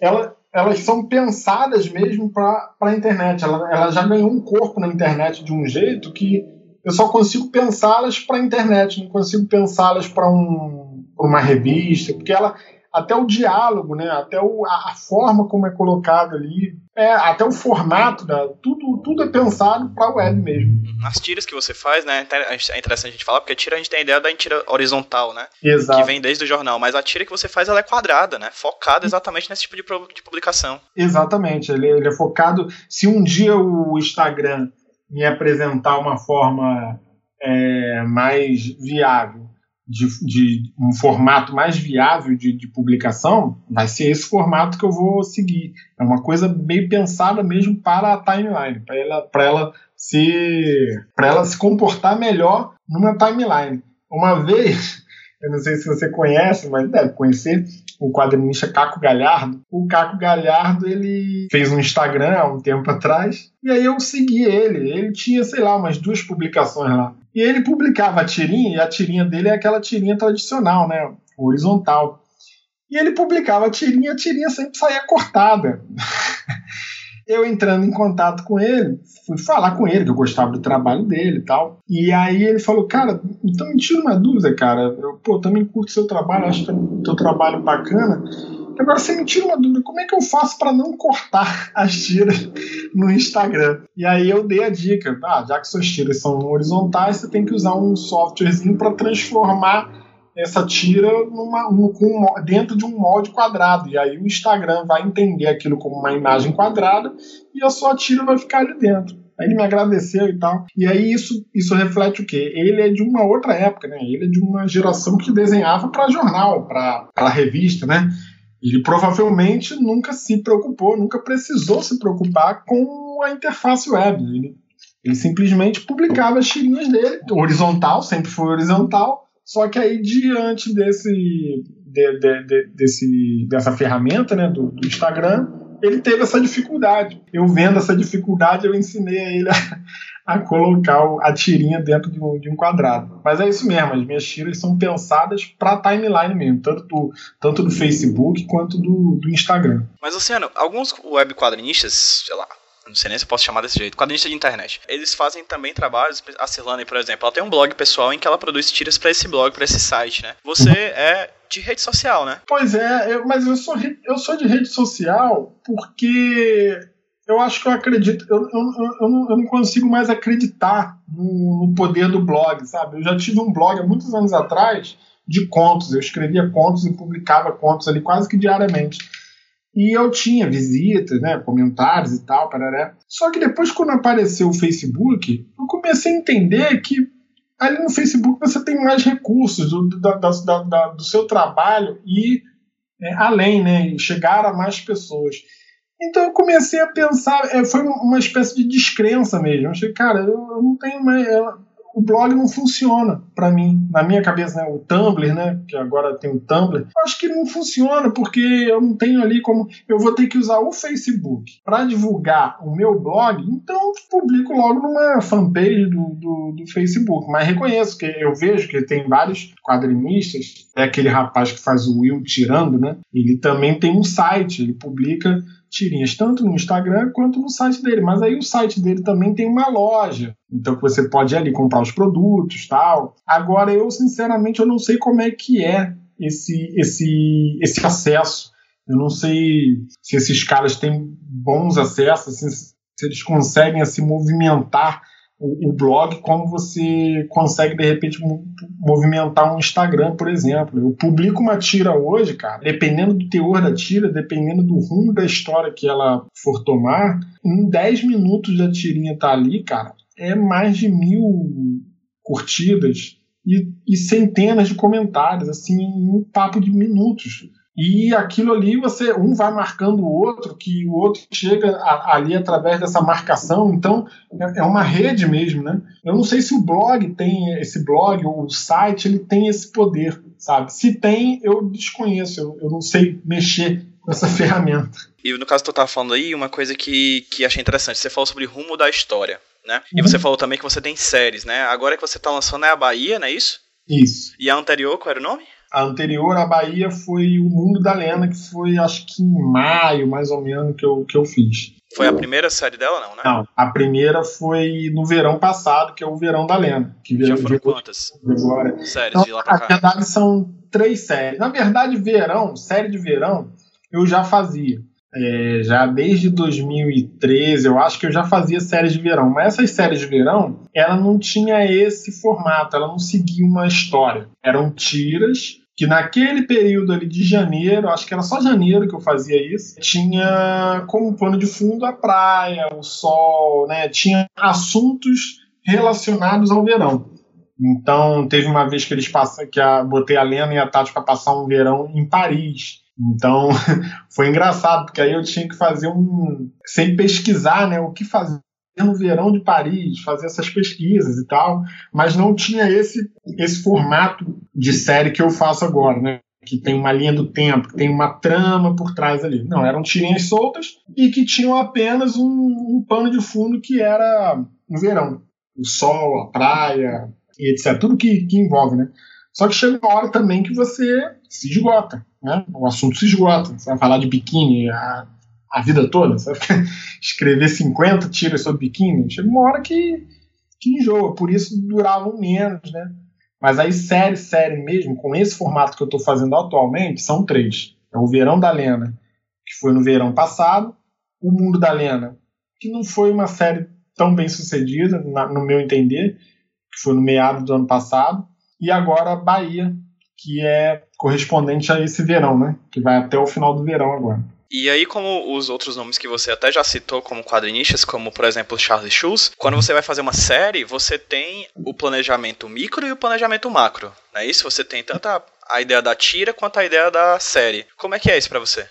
ela, elas são pensadas mesmo para a internet. Ela, ela já ganhou um corpo na internet de um jeito que eu só consigo pensá-las para a internet, não consigo pensá-las para um, uma revista, porque ela, até o diálogo, né? Até o, a, a, forma como é colocado ali, é, até o formato da tudo, tudo é pensado para a web mesmo. As tiras que você faz, né? É interessante a gente falar porque a tira a gente tem a ideia da tira horizontal, né? Exato. Que vem desde o jornal, mas a tira que você faz ela é quadrada, né? Focada exatamente nesse tipo de, de publicação. Exatamente, ele, ele é focado. Se um dia o Instagram me apresentar uma forma é, mais viável de, de, um formato mais viável de, de, publicação, vai ser esse formato que eu vou seguir. É uma coisa bem pensada mesmo para a timeline, para ela, para ela se para ela se comportar melhor numa timeline. Uma vez, eu não sei se você conhece, mas deve conhecer, o quadrinista Caco Galhardo. O Caco Galhardo, ele fez um Instagram há um tempo atrás, e aí eu segui ele. Ele tinha, sei lá, umas duas publicações lá. E ele publicava a tirinha, e a tirinha dele é aquela tirinha tradicional, né? Horizontal. E ele publicava a tirinha, a tirinha sempre saía cortada. eu entrando em contato com ele, fui falar com ele, que eu gostava do trabalho dele e tal. E aí ele falou, cara, então me tira uma dúvida, cara. Eu, pô, também curto seu trabalho, acho teu trabalho bacana. Agora você me tira uma dúvida, como é que eu faço para não cortar as tiras no Instagram? E aí eu dei a dica, ah, já que suas tiras são horizontais, você tem que usar um softwarezinho para transformar essa tira numa, um, dentro de um molde quadrado. E aí o Instagram vai entender aquilo como uma imagem quadrada e a sua tira vai ficar ali dentro. Aí ele me agradeceu e tal. E aí isso, isso reflete o quê? Ele é de uma outra época, né? Ele é de uma geração que desenhava para jornal, para revista, né? Ele provavelmente nunca se preocupou, nunca precisou se preocupar com a interface web. Ele, ele simplesmente publicava as tirinhas dele, horizontal, sempre foi horizontal, só que aí diante desse, de, de, de, desse dessa ferramenta né, do, do Instagram, ele teve essa dificuldade. Eu vendo essa dificuldade, eu ensinei a ele a, a colocar a tirinha dentro de um, de um, quadrado. Mas é isso mesmo, as minhas tiras são pensadas para timeline mesmo, tanto do, tanto do Facebook quanto do, do Instagram. Mas, Luciano, alguns web quadrinistas, sei lá, não sei nem se eu posso chamar desse jeito, quadrinista de internet. Eles fazem também trabalhos, a Cirlane, por exemplo, ela tem um blog pessoal em que ela produz tiras para esse blog, para esse site, né? Você é de rede social, né? Pois é, eu, mas eu sou, eu sou de rede social porque eu acho que eu acredito, eu, eu, eu, não, eu não consigo mais acreditar no, no, poder do blog, sabe? Eu já tive um blog há muitos anos atrás de contos, eu escrevia contos e publicava contos ali quase que diariamente. E eu tinha visitas, né, comentários e tal, pararé. Só que depois, quando apareceu o Facebook, eu comecei a entender que ali no Facebook você tem mais recursos do, da, da, do seu trabalho e é, além, né, chegar a mais pessoas. Então eu comecei a pensar, é, foi uma espécie de descrença mesmo. Eu achei, cara, eu não tenho mais. O blog não funciona para mim, na minha cabeça, né? O Tumblr, né? Que agora tem o Tumblr. Acho que não funciona porque eu não tenho ali como. Eu vou ter que usar o Facebook para divulgar o meu blog, então publico logo numa fanpage do, do, do, Facebook. Mas reconheço que eu vejo que tem vários quadrinistas. É aquele rapaz que faz o Will tirando, né? Ele também tem um site, ele publica tirinhas tanto no Instagram quanto no site dele. Mas aí o site dele também tem uma loja, então você pode ir ali comprar os produtos, tal. Agora eu sinceramente eu não sei como é que é esse esse esse acesso. Eu não sei se esses caras têm bons acessos, se eles conseguem se assim, movimentar o, o, blog como você consegue de repente movimentar um Instagram, por exemplo. Eu publico uma tira hoje, cara, dependendo do teor da tira, dependendo do rumo da história que ela for tomar, em 10 minutos a tirinha tá ali, cara, é mais de mil curtidas e, e centenas de comentários, assim, em um papo de minutos. E aquilo ali, você um vai marcando o outro, que o outro chega a, ali através dessa marcação. Então, é, é uma rede mesmo, né? Eu não sei se o blog tem esse blog ou o site ele tem esse poder, sabe? Se tem, eu desconheço, eu, eu não sei mexer com essa ferramenta. E no caso que tu estava falando aí, uma coisa que, que achei interessante, você falou sobre rumo da história, né? E uhum. você falou também que você tem séries, né? Agora que você está lançando é a Bahia, não é isso? Isso. E a anterior, qual era o nome? A anterior à Bahia foi O Mundo da Lena, que foi acho que em maio, mais ou menos, que eu, que eu fiz. Foi a primeira série dela, não, né? Não, a primeira foi no verão passado, que é o Verão da Lena. Que Já foram quantas? Agora. Séries então, de lá pra cá? Na verdade, são três séries. Na verdade, verão, série de verão, eu já fazia. É, já desde 2013, eu acho que eu já fazia séries de verão. Mas essas séries de verão, ela não tinha esse formato, ela não seguia uma história. Eram tiras que naquele período ali de janeiro, acho que era só janeiro que eu fazia isso, tinha como pano de fundo a praia, o sol, né? Tinha assuntos relacionados ao verão. Então, teve uma vez que eles passam, que a, botei a Lena e a Tati para passar um verão em Paris. Então, foi engraçado, porque aí eu tinha que fazer um. sem pesquisar, né? O que fazer no verão de Paris, fazer essas pesquisas e tal, mas não tinha esse, esse formato de série que eu faço agora, né? Que tem uma linha do tempo, que tem uma trama por trás ali. Não, eram tirinhas soltas e que tinham apenas um, um pano de fundo que era no verão. O sol, a praia e etc. Tudo que, que envolve, né? Só que chega uma hora também que você se esgota, né? O assunto se esgota. Você vai falar de biquíni a, a vida toda, você vai escrever 50 tiras sobre biquíni. Chega uma hora que, que enjoa, por isso duravam menos, né? Mas aí, série, série mesmo, com esse formato que eu estou fazendo atualmente, são três. É o Verão da Lena, que foi no verão passado, O Mundo da Lena, que não foi uma série tão bem sucedida, na, no meu entender, que foi no meado do ano passado, e agora Bahia, que é correspondente a esse verão, né? Que vai até o final do verão agora. E aí, como os outros nomes que você até já citou como quadrinistas, como por exemplo Charles Schulz, quando você vai fazer uma série, você tem o planejamento micro e o planejamento macro, não é isso? Você tem tanto a, a ideia da tira quanto a ideia da série. Como é que é isso para você?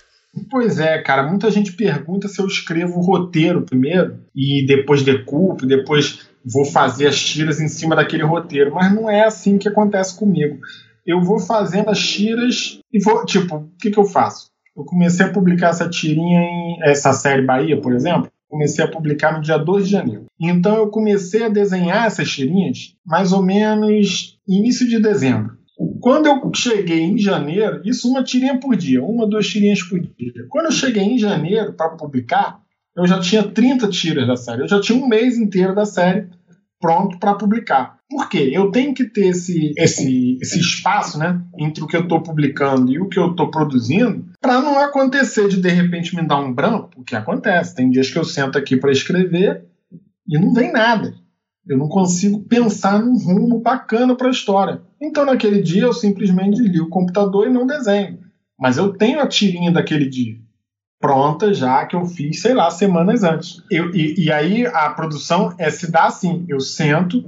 Pois é, cara. Muita gente pergunta se eu escrevo o roteiro primeiro e depois decupo, depois vou fazer as tiras em cima daquele roteiro. Mas não é assim que acontece comigo. Eu vou fazendo as tiras e vou. Tipo, o que, que eu faço? Eu comecei a publicar essa tirinha em essa série Bahia, por exemplo. Comecei a publicar no dia 2 de janeiro. Então eu comecei a desenhar essas tirinhas mais ou menos início de dezembro. Quando eu cheguei em janeiro, isso uma tirinha por dia, uma, duas tirinhas por dia. Quando eu cheguei em janeiro para publicar, eu já tinha 30 tiras da série. Eu já tinha um mês inteiro da série pronto para publicar. Por quê? Eu tenho que ter esse, esse, esse espaço né, entre o que eu estou publicando e o que eu estou produzindo para não acontecer de de repente me dar um branco, o que acontece. Tem dias que eu sento aqui para escrever e não vem nada. Eu não consigo pensar num rumo bacana para a história. Então, naquele dia, eu simplesmente desligo o computador e não desenho. Mas eu tenho a tirinha daquele dia pronta já que eu fiz, sei lá, semanas antes. Eu, e, e aí a produção é se dá assim: eu sento,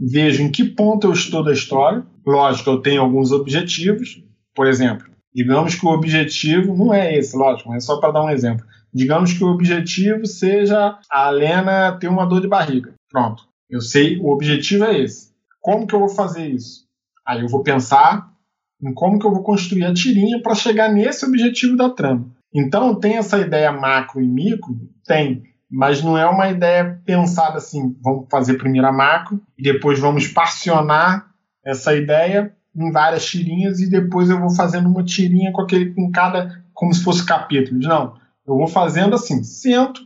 vejo em que ponto eu estou da história. Lógico, eu tenho alguns objetivos. Por exemplo, digamos que o objetivo não é esse, lógico, mas é só para dar um exemplo. Digamos que o objetivo seja a Lena ter uma dor de barriga. Pronto. Eu sei, o objetivo é esse. Como que eu vou fazer isso? Aí eu vou pensar em como que eu vou construir a tirinha para chegar nesse objetivo da trama. Então, tem essa ideia macro e micro? Tem. Mas não é uma ideia pensada assim, vamos fazer primeiro a macro e depois vamos parcionar essa ideia em várias tirinhas e depois eu vou fazendo uma tirinha com aquele com cada como se fosse capítulos. Não, eu vou fazendo assim, sento,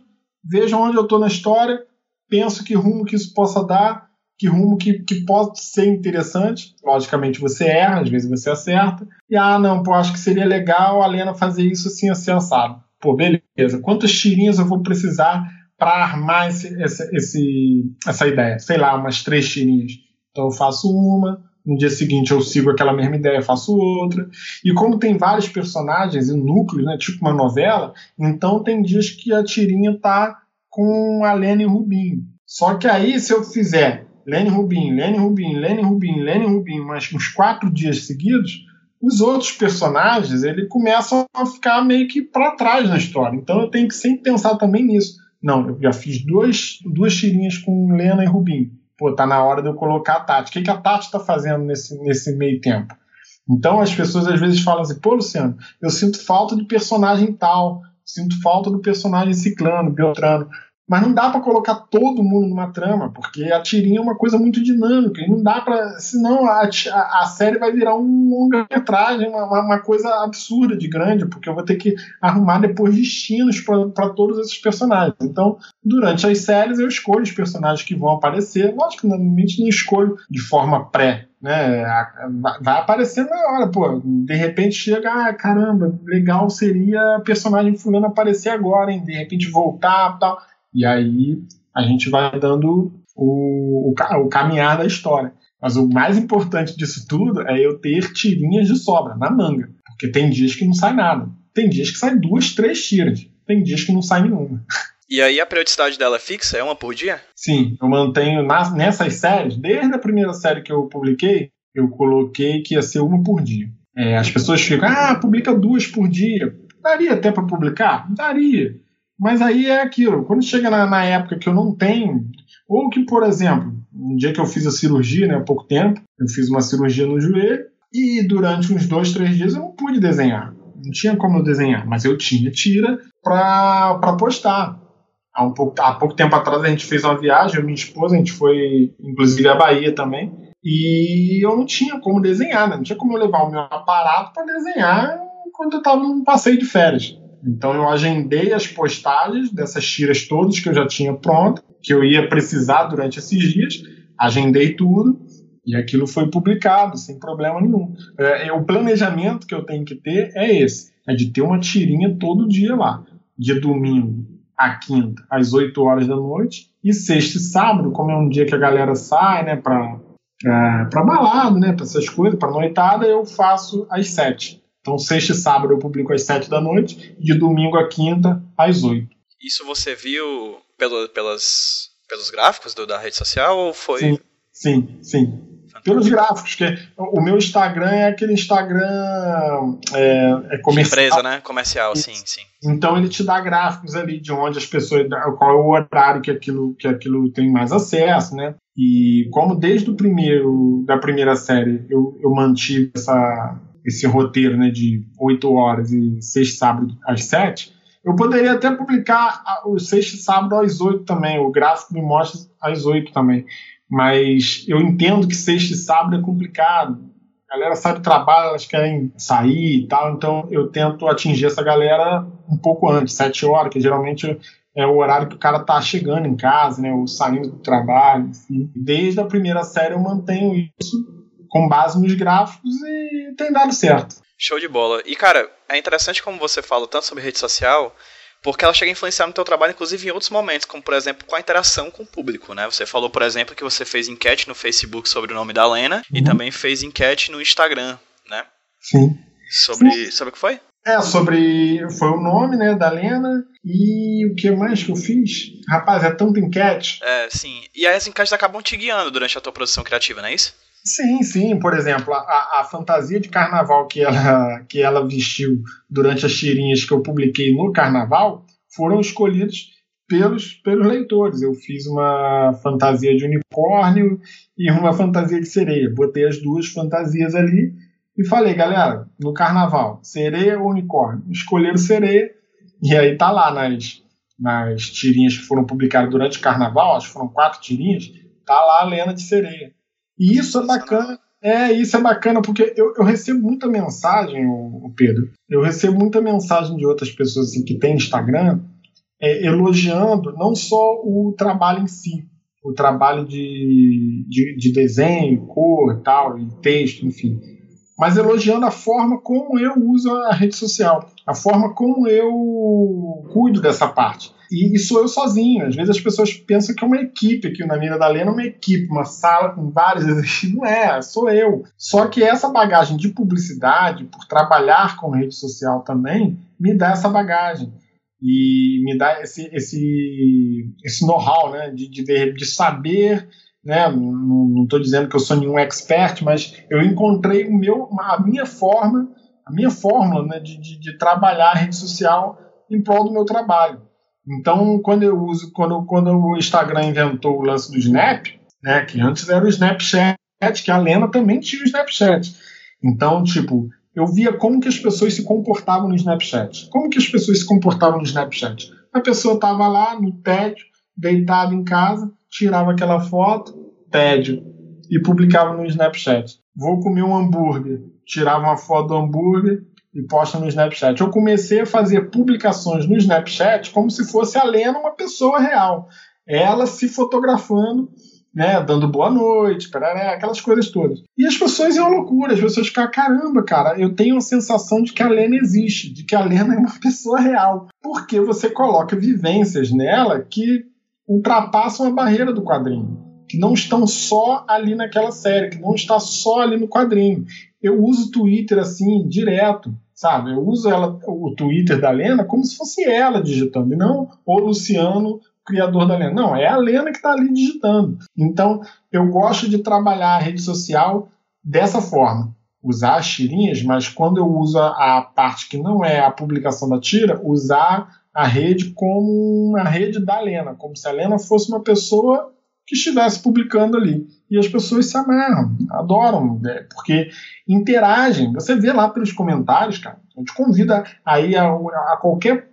vejo onde eu estou na história, penso que rumo que isso possa dar que rumo que, que pode ser interessante. Logicamente você erra, às vezes você acerta. E ah, não, pô, acho que seria legal a Lena fazer isso assim, assim, assado. Pô, beleza. Quantas tirinhas eu vou precisar para armar esse, esse, esse, essa ideia? Sei lá, umas três tirinhas. Então eu faço uma, no dia seguinte eu sigo aquela mesma ideia, faço outra. E como tem vários personagens e núcleos, né, tipo uma novela, então tem dias que a tirinha tá com a Lena e o Rubinho. Só que aí, se eu fizer Lenny Rubin, Lenny Rubin, Lenny Rubin, Lenny Rubin, mas uns quatro dias seguidos, os outros personagens ele começam a ficar meio que para trás na história. Então eu tenho que sempre pensar também nisso. Não, eu já fiz duas, duas tirinhas com Lena e Rubin. Pô, tá na hora de eu colocar a Tati. O que, que a Tati está fazendo nesse, nesse meio tempo? Então as pessoas às vezes falam assim, pô, Luciano, eu sinto falta do personagem tal, sinto falta do personagem ciclano, beltrano. Mas não dá para colocar todo mundo numa trama, porque a tirinha é uma coisa muito dinâmica, e não dá para. Senão a, a, série vai virar um longa-metragem, uma, uma, coisa absurda de grande, porque eu vou ter que arrumar depois destinos para todos esses personagens. Então, durante as séries, eu escolho os personagens que vão aparecer. Lógico que normalmente não escolho de forma pré, né? Vai aparecer na hora, pô. De repente chega, ah, caramba, legal seria personagem fulano aparecer agora, hein? De repente voltar tal. E aí a gente vai dando o, o, o caminhar da história. Mas o mais importante disso tudo é eu ter tirinhas de sobra na manga. Porque tem dias que não sai nada. Tem dias que sai duas, três tiras. Tem dias que não sai nenhuma. E aí a periodicidade dela é fixa? É uma por dia? Sim, eu mantenho nas, nessas séries, desde a primeira série que eu publiquei, eu coloquei que ia ser uma por dia. É, as pessoas ficam, ah, publica duas por dia. Daria até para publicar? Daria. Mas aí é aquilo, quando chega na, na, época que eu não tenho, ou que, por exemplo, no dia que eu fiz a cirurgia, né, há pouco tempo, eu fiz uma cirurgia no joelho, e durante uns dois, três dias eu não pude desenhar. Não tinha como desenhar, mas eu tinha tira para postar. Há, um pouco, há pouco tempo atrás a gente fez uma viagem, eu minha esposa, a gente foi inclusive à Bahia também, e eu não tinha como desenhar, né? não tinha como eu levar o meu aparato para desenhar enquanto eu estava num passeio de férias. Então eu agendei as postagens dessas tiras todas que eu já tinha pronta, que eu ia precisar durante esses dias, agendei tudo e aquilo foi publicado sem problema nenhum. É, é, o planejamento que eu tenho que ter é esse, é de ter uma tirinha todo dia lá, de domingo a quinta às 8 horas da noite e sexta e sábado, como é um dia que a galera sai, né, para é, para balada, né, para essas coisas, para noitada, eu faço às sete. Então, sexta e sábado eu publico às sete da noite, de domingo a quinta às oito. Isso você viu pelo, pelas, pelos gráficos do, da rede social ou foi? Sim, sim, sim pelos gráficos, que o meu Instagram é aquele Instagram é, é comercial. De empresa, né? Comercial, sim, sim. Então ele te dá gráficos ali de onde as pessoas, qual é o horário que aquilo, que aquilo tem mais acesso, né? E como desde o primeiro, da primeira série, eu, eu mantive essa, esse roteiro né, de 8 horas e sexta sábado às 7, eu poderia até publicar o sexta sábado às 8 também, o gráfico me mostra às 8 também. Mas eu entendo que sexta e sábado é complicado. A galera do trabalho, elas querem sair e tal, então eu tento atingir essa galera um pouco antes, sete horas, que geralmente é o horário que o cara tá chegando em casa, né, ou saindo do trabalho, enfim. Desde a primeira série eu mantenho isso com base nos gráficos e tem dado certo. Show de bola. E cara, é interessante como você fala tanto sobre rede social, porque ela chega a influenciar no teu trabalho, inclusive em outros momentos, como por exemplo com a interação com o público, né? Você falou, por exemplo, que você fez enquete no Facebook sobre o nome da Lena uhum. e também fez enquete no Instagram, né? Sim. Sobre, Sim. sobre o que foi? É, sobre. Foi o nome, né, da Lena. E o que mais que eu fiz? Rapaz, é tanta enquete. É, sim. E aí as enquetes acabam te guiando durante a tua produção criativa, não é isso? Sim, sim. Por exemplo, a, a fantasia de carnaval que ela, que ela vestiu durante as tirinhas que eu publiquei no carnaval foram escolhidos pelos, pelos leitores. Eu fiz uma fantasia de unicórnio e uma fantasia de sereia. Botei as duas fantasias ali e falei, galera, no carnaval, sereia ou unicórnio? Escolheram sereia e aí tá lá nas, nas tirinhas que foram publicadas durante o carnaval, acho que foram quatro tirinhas, tá lá a lena de sereia. E isso é bacana. É, isso é bacana, porque eu, eu recebo muita mensagem, o, o, Pedro. Eu recebo muita mensagem de outras pessoas assim, que têm Instagram é, elogiando não só o trabalho em si, o trabalho de, de, de desenho, cor tal, e texto, enfim mas elogiando a forma como eu uso a rede social, a forma como eu cuido dessa parte. E, e sou eu sozinho. Às vezes as pessoas pensam que é uma equipe, aqui na Mira da Lena é uma equipe, uma sala com vários. Não é, sou eu. Só que essa bagagem de publicidade, por trabalhar com rede social também, me dá essa bagagem e me dá esse, esse, esse know-how né, de, de, de saber né? Não estou dizendo que eu sou nenhum expert, mas eu encontrei o meu, a minha forma, a minha fórmula né, de, de, de, trabalhar a rede social em prol do meu trabalho. Então, quando eu uso, quando, quando o Instagram inventou o lance do Snap, né, que antes era o Snapchat, que a Lena também tinha o Snapchat. Então, tipo, eu via como que as pessoas se comportavam no Snapchat. Como que as pessoas se comportavam no Snapchat? A pessoa estava lá no tédio, deitada em casa, tirava aquela foto, tédio, e publicava no Snapchat. Vou comer um hambúrguer, tirava uma foto do hambúrguer e posta no Snapchat. Eu comecei a fazer publicações no Snapchat como se fosse a Lena uma pessoa real. Ela se fotografando, né, dando boa noite, parará, aquelas coisas todas. E as pessoas iam loucura, as pessoas ficam, caramba, cara, eu tenho a sensação de que a Lena existe, de que a Lena é uma pessoa real. Porque você coloca vivências nela que ultrapassam a barreira do quadrinho, que não estão só ali naquela série, que não está só ali no quadrinho. Eu uso o Twitter assim direto, sabe? Eu uso ela, o Twitter da Lena como se fosse ela digitando, e não o Luciano, criador da Lena. Não, é a Lena que está ali digitando. Então, eu gosto de trabalhar a rede social dessa forma. Usar as tirinhas, mas quando eu uso a parte que não é a publicação da tira, usar a rede como uma rede da Lena, como se a Lena fosse uma pessoa que estivesse publicando ali. E as pessoas se amarram, adoram, né? porque interagem. Você vê lá pelos comentários, cara. A gente convida aí a, a qualquer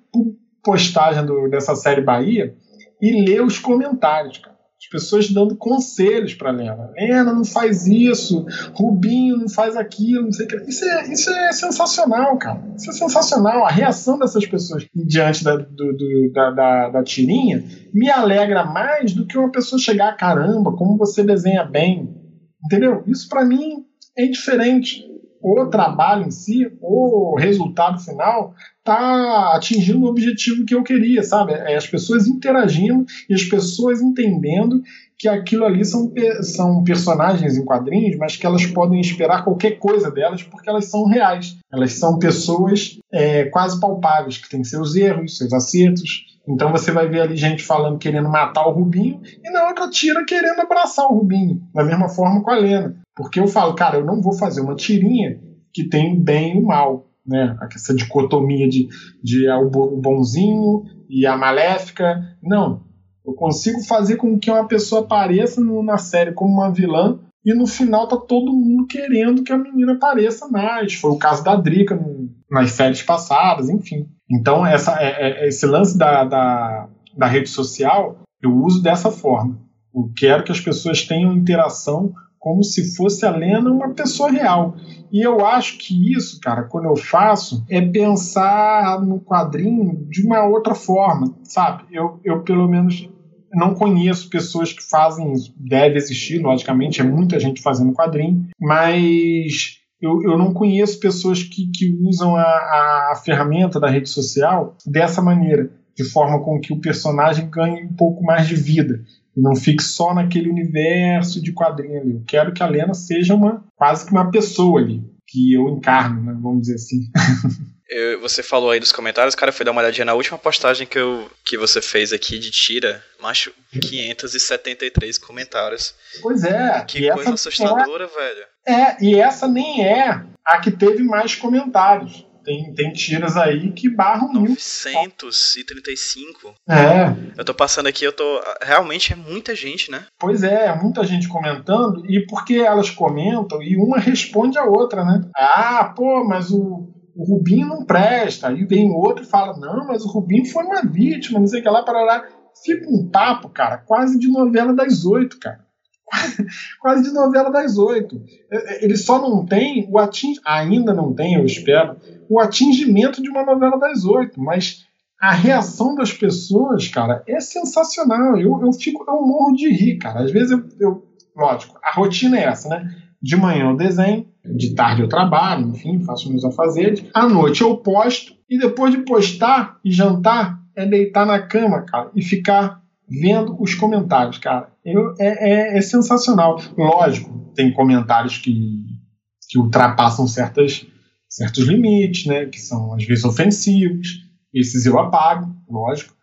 postagem do, dessa série Bahia e lê os comentários, cara as pessoas dando conselhos para Lena. Lena, não faz isso. Rubinho, não faz aquilo. Não sei o que. Isso é, isso é sensacional, cara. Isso é sensacional. A reação dessas pessoas diante da, do, do, da, da, da, tirinha me alegra mais do que uma pessoa chegar, caramba, como você desenha bem. Entendeu? Isso para mim é diferente o trabalho em si, o resultado final, tá atingindo o objetivo que eu queria, sabe? É as pessoas interagindo e as pessoas entendendo que aquilo ali são, são personagens em quadrinhos, mas que elas podem esperar qualquer coisa delas porque elas são reais. Elas são pessoas é, quase palpáveis, que têm seus erros, seus acertos. Então você vai ver ali gente falando querendo matar o Rubinho e na outra tira querendo abraçar o Rubinho. Da mesma forma com a Lena. Porque eu falo, cara, eu não vou fazer uma tirinha que tem o bem e o mal. Né? Essa dicotomia de, de é o bonzinho e a maléfica. Não, eu consigo fazer com que uma pessoa apareça na série como uma vilã e no final tá todo mundo querendo que a menina apareça mais. Foi o caso da Drica nas séries passadas, enfim. Então, essa, é, é, esse lance da, da, da rede social eu uso dessa forma. Eu quero que as pessoas tenham interação como se fosse a Lena uma pessoa real. E eu acho que isso, cara, quando eu faço, é pensar no quadrinho de uma outra forma, sabe? Eu, eu pelo menos não conheço pessoas que fazem isso. Deve existir, logicamente, é muita gente fazendo quadrinho, mas eu, eu não conheço pessoas que, que usam a, a ferramenta da rede social dessa maneira, de forma com que o personagem ganhe um pouco mais de vida e não fique só naquele universo de quadrinho ali. Eu quero que a Lena seja uma quase que uma pessoa ali, que eu encarno, né, vamos dizer assim. Eu, você falou aí dos comentários, cara, fui dar uma olhadinha na última postagem que, eu, que você fez aqui de tira, macho, 573 comentários. Pois é. Que coisa assustadora, é, velho. É, e essa nem é a que teve mais comentários. Tem, tem tiras aí que barram 935. É. Eu tô passando aqui, eu tô. Realmente é muita gente, né? Pois é, é muita gente comentando, e porque elas comentam, e uma responde a outra, né? Ah, pô, mas o o Rubinho não presta. Aí vem outro e fala, não, mas o Rubinho foi uma vítima, não sei o que lá, para lá. Fica um papo, cara, quase de novela das oito, cara. Quase, de novela das oito. É, é, ele só não tem o atingimento, ainda não tem, eu espero, o atingimento de uma novela das oito, mas a reação das pessoas, cara, é sensacional. Eu, eu fico, eu morro de rir, cara. Às vezes eu, eu lógico, a rotina é essa, né? De manhã eu desenho, de tarde eu trabalho, enfim, faço meus afazeres. À noite eu posto e depois de postar e jantar é deitar na cama, cara, e ficar vendo os comentários, cara. Eu, é, é, é sensacional. Lógico, tem comentários que, que ultrapassam certas, certos limites, né? Que são às vezes ofensivos. Esses eu apago, lógico.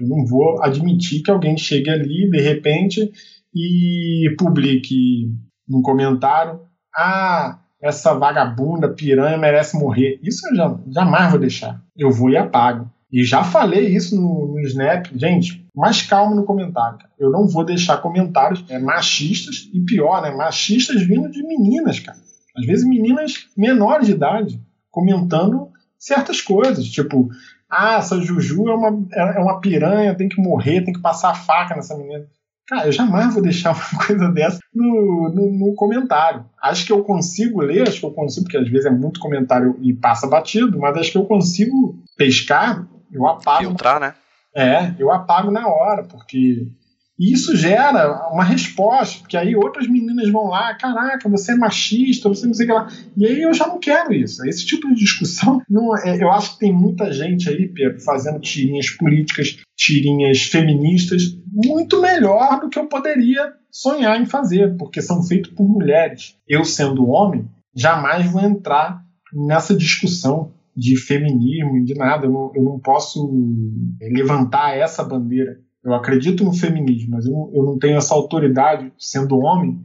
Eu não vou admitir que alguém chegue ali de repente e publique num comentário: ah, essa vagabunda, piranha merece morrer. Isso eu já, jamais vou deixar. Eu vou e apago. E já falei isso no, no Snap. Gente, mais calmo no comentário. Cara. Eu não vou deixar comentários é, machistas e pior, né? Machistas vindo de meninas, cara. Às vezes meninas menores de idade comentando certas coisas. Tipo, ah, essa Juju é uma, é uma piranha, tem que morrer, tem que passar a faca nessa menina. Cara, eu jamais vou deixar uma coisa dessa no, no, no, comentário. Acho que eu consigo ler, acho que eu consigo, porque às vezes é muito comentário e passa batido, mas acho que eu consigo pescar, eu apago. Filtrar, né? É, eu apago na hora, porque e isso gera uma resposta, porque aí outras meninas vão lá, caraca, você é machista, você não sei o que lá. E aí eu já não quero isso. Esse tipo de discussão, não é, eu acho que tem muita gente aí, Pedro, fazendo tirinhas políticas, tirinhas feministas, muito melhor do que eu poderia sonhar em fazer, porque são feitos por mulheres. Eu, sendo homem, jamais vou entrar nessa discussão de feminismo, de nada. Eu não, eu não posso levantar essa bandeira eu acredito no feminismo, mas eu não, eu não tenho essa autoridade, sendo homem,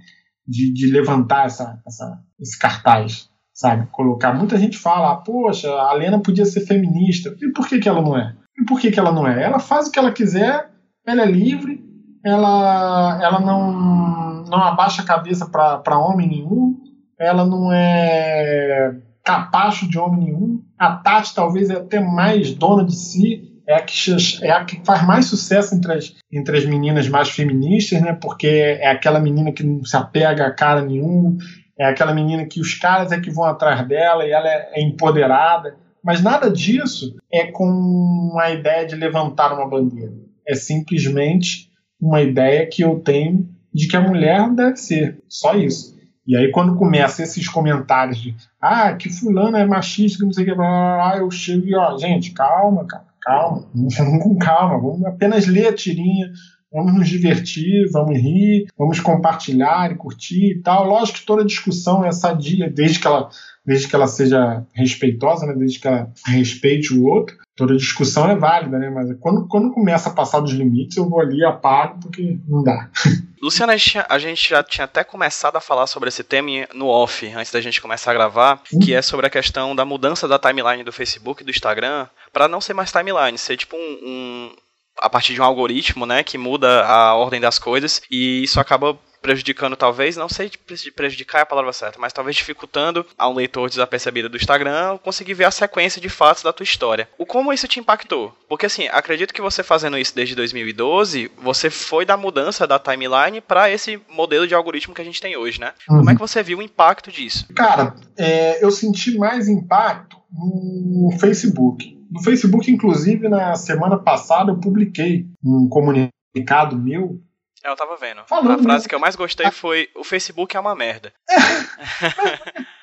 de, de levantar essa, essa, esse cartaz, sabe? Colocar. Muita gente fala, poxa, a Lena podia ser feminista. E por que, que ela não é? E por que, que ela não é? Ela faz o que ela quiser, ela é livre, ela, ela não, não abaixa a cabeça para homem nenhum, ela não é capacho de homem nenhum. A Tati talvez é até mais dona de si, é a, que, é a que faz mais sucesso entre as, entre as meninas mais feministas, né? Porque é aquela menina que não se apega a cara nenhum, é aquela menina que os caras é que vão atrás dela e ela é, é empoderada. Mas nada disso é com a ideia de levantar uma bandeira. É simplesmente uma ideia que eu tenho de que a mulher deve ser. Só isso. E aí, quando começa esses comentários de ah, que fulano é machista, que não sei o que, blá, blá, blá, eu chego e, ó, gente, calma, calma, vamos com calma, vamos apenas ler a tirinha, vamos nos divertir, vamos rir, vamos compartilhar e curtir e tal. Lógico que toda discussão é sadia, desde que ela, desde que ela seja respeitosa, né? desde que ela respeite o outro. Toda discussão é válida, né? Mas quando, quando começa a passar dos limites, eu vou ali apago, porque não dá. Luciana, a gente já tinha até começado a falar sobre esse tema no off, antes da gente começar a gravar, que é sobre a questão da mudança da timeline do Facebook e do Instagram, para não ser mais timeline, ser tipo um a partir de um algoritmo, né, que muda a ordem das coisas e isso acaba prejudicando talvez, não sei se prejudicar é a palavra certa, mas talvez dificultando a um leitor desapercebido do Instagram conseguir ver a sequência de fatos da tua história. O como isso te impactou? Porque assim, acredito que você fazendo isso desde 2012, você foi da mudança da timeline para esse modelo de algoritmo que a gente tem hoje, né? Uhum. Como é que você viu o impacto disso? Cara, é, eu senti mais impacto no Facebook. No Facebook, inclusive, na semana passada, eu publiquei um comunicado meu é, eu tava vendo. Falando, a frase que eu mais gostei foi: o Facebook é uma merda. É.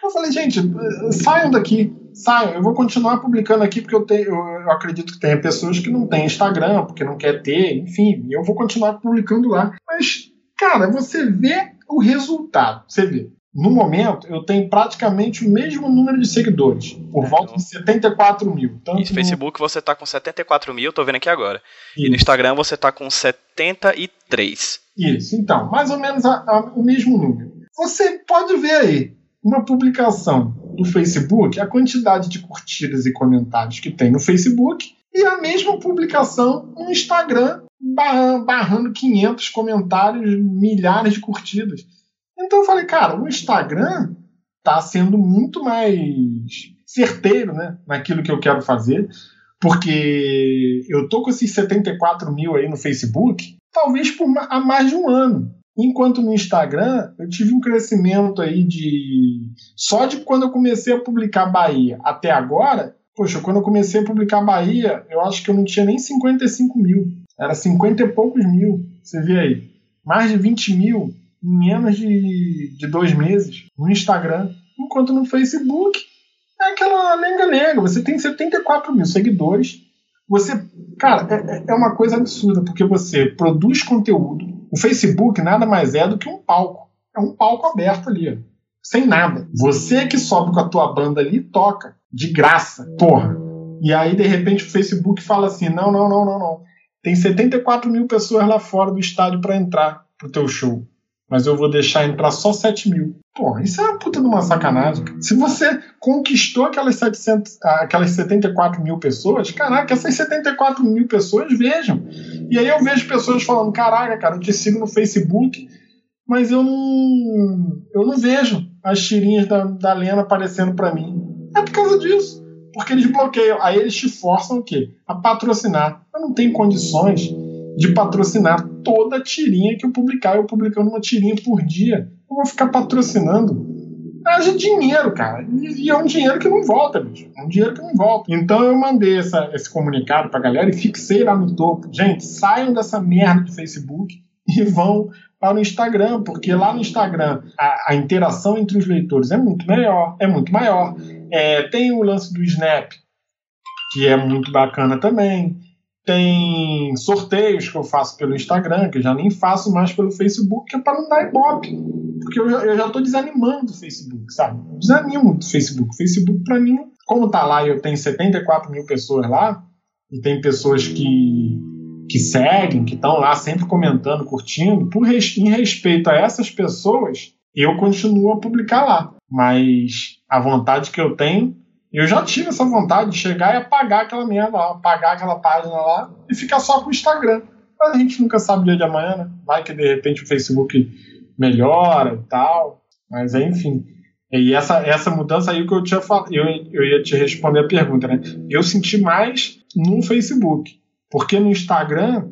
eu falei, gente, saiam daqui, saiam. Eu vou continuar publicando aqui porque eu, tenho, eu acredito que tem pessoas que não têm Instagram, porque não quer ter, enfim, eu vou continuar publicando lá. Mas, cara, você vê o resultado. Você vê. No momento, eu tenho praticamente o mesmo número de seguidores, por é, volta de 74 mil. Tanto no Facebook você está com 74 mil, tô vendo aqui agora. Isso. E no Instagram você está com 73. Isso, então, mais ou menos a, a, o mesmo número. Você pode ver aí, uma publicação do Facebook, a quantidade de curtidas e comentários que tem no Facebook, e a mesma publicação no Instagram, barrando 500 comentários, milhares de curtidas. Então eu falei, cara, o Instagram está sendo muito mais certeiro né, naquilo que eu quero fazer, porque eu tô com esses 74 mil aí no Facebook, talvez por há mais de um ano. Enquanto no Instagram eu tive um crescimento aí de. Só de quando eu comecei a publicar Bahia até agora, poxa, quando eu comecei a publicar Bahia, eu acho que eu não tinha nem 55 mil. Era 50 e poucos mil. Você vê aí. Mais de 20 mil em menos de, de dois meses no Instagram, enquanto no Facebook é aquela lenga-lenga. Você tem 74 mil seguidores. Você, cara, é, é, é uma coisa absurda, porque você produz conteúdo. O Facebook nada mais é do que um palco. É um palco aberto ali, sem nada. Você que sobe com a tua banda ali toca, de graça, porra. E aí, de repente, o Facebook fala assim: não, não, não, não, não. Tem 74 mil pessoas lá fora do estádio para entrar pro teu show mas eu vou deixar entrar só 7 mil. Porra, isso é uma puta de uma sacanagem. Se você conquistou aquelas, 700, aquelas 74 mil pessoas, caraca, essas 74 mil pessoas vejam. E aí eu vejo pessoas falando: caraca, cara, eu te sigo no Facebook, mas eu não, eu não vejo as tirinhas da, da Lena aparecendo para mim. É por causa disso. Porque eles bloqueiam. Aí eles te forçam o quê? A patrocinar. Eu não tenho condições de patrocinar toda a tirinha que eu publicar. Eu publicando uma tirinha por dia. Eu vou ficar patrocinando. Haja dinheiro, cara. E, é um dinheiro que não volta, bicho. É um dinheiro que não volta. Então eu mandei essa, esse comunicado pra galera e fixei lá no topo. Gente, saiam dessa merda do Facebook e vão para o Instagram, porque lá no Instagram a, a interação entre os leitores é muito melhor, é muito maior. É, tem o lance do Snap, que é muito bacana também. Tem sorteios que eu faço pelo Instagram, que eu já nem faço mais pelo Facebook, que é para não dar ibope. Porque eu já, eu já tô desanimando do Facebook, sabe? Desanimo do Facebook. Facebook, para mim, como tá lá e eu tenho 74 mil pessoas lá, e tem pessoas que, que seguem, que estão lá sempre comentando, curtindo, por em respeito a essas pessoas, eu continuo a publicar lá. Mas a vontade que eu tenho eu já tive essa vontade de chegar e apagar aquela merda lá, apagar aquela página lá e ficar só com o Instagram. Mas a gente nunca sabe o dia de amanhã, né? Vai que de repente o Facebook melhora e tal. Mas enfim. E essa, essa mudança aí que eu tinha falado, eu, eu ia te responder a pergunta, né? Eu senti mais no Facebook. Porque no Instagram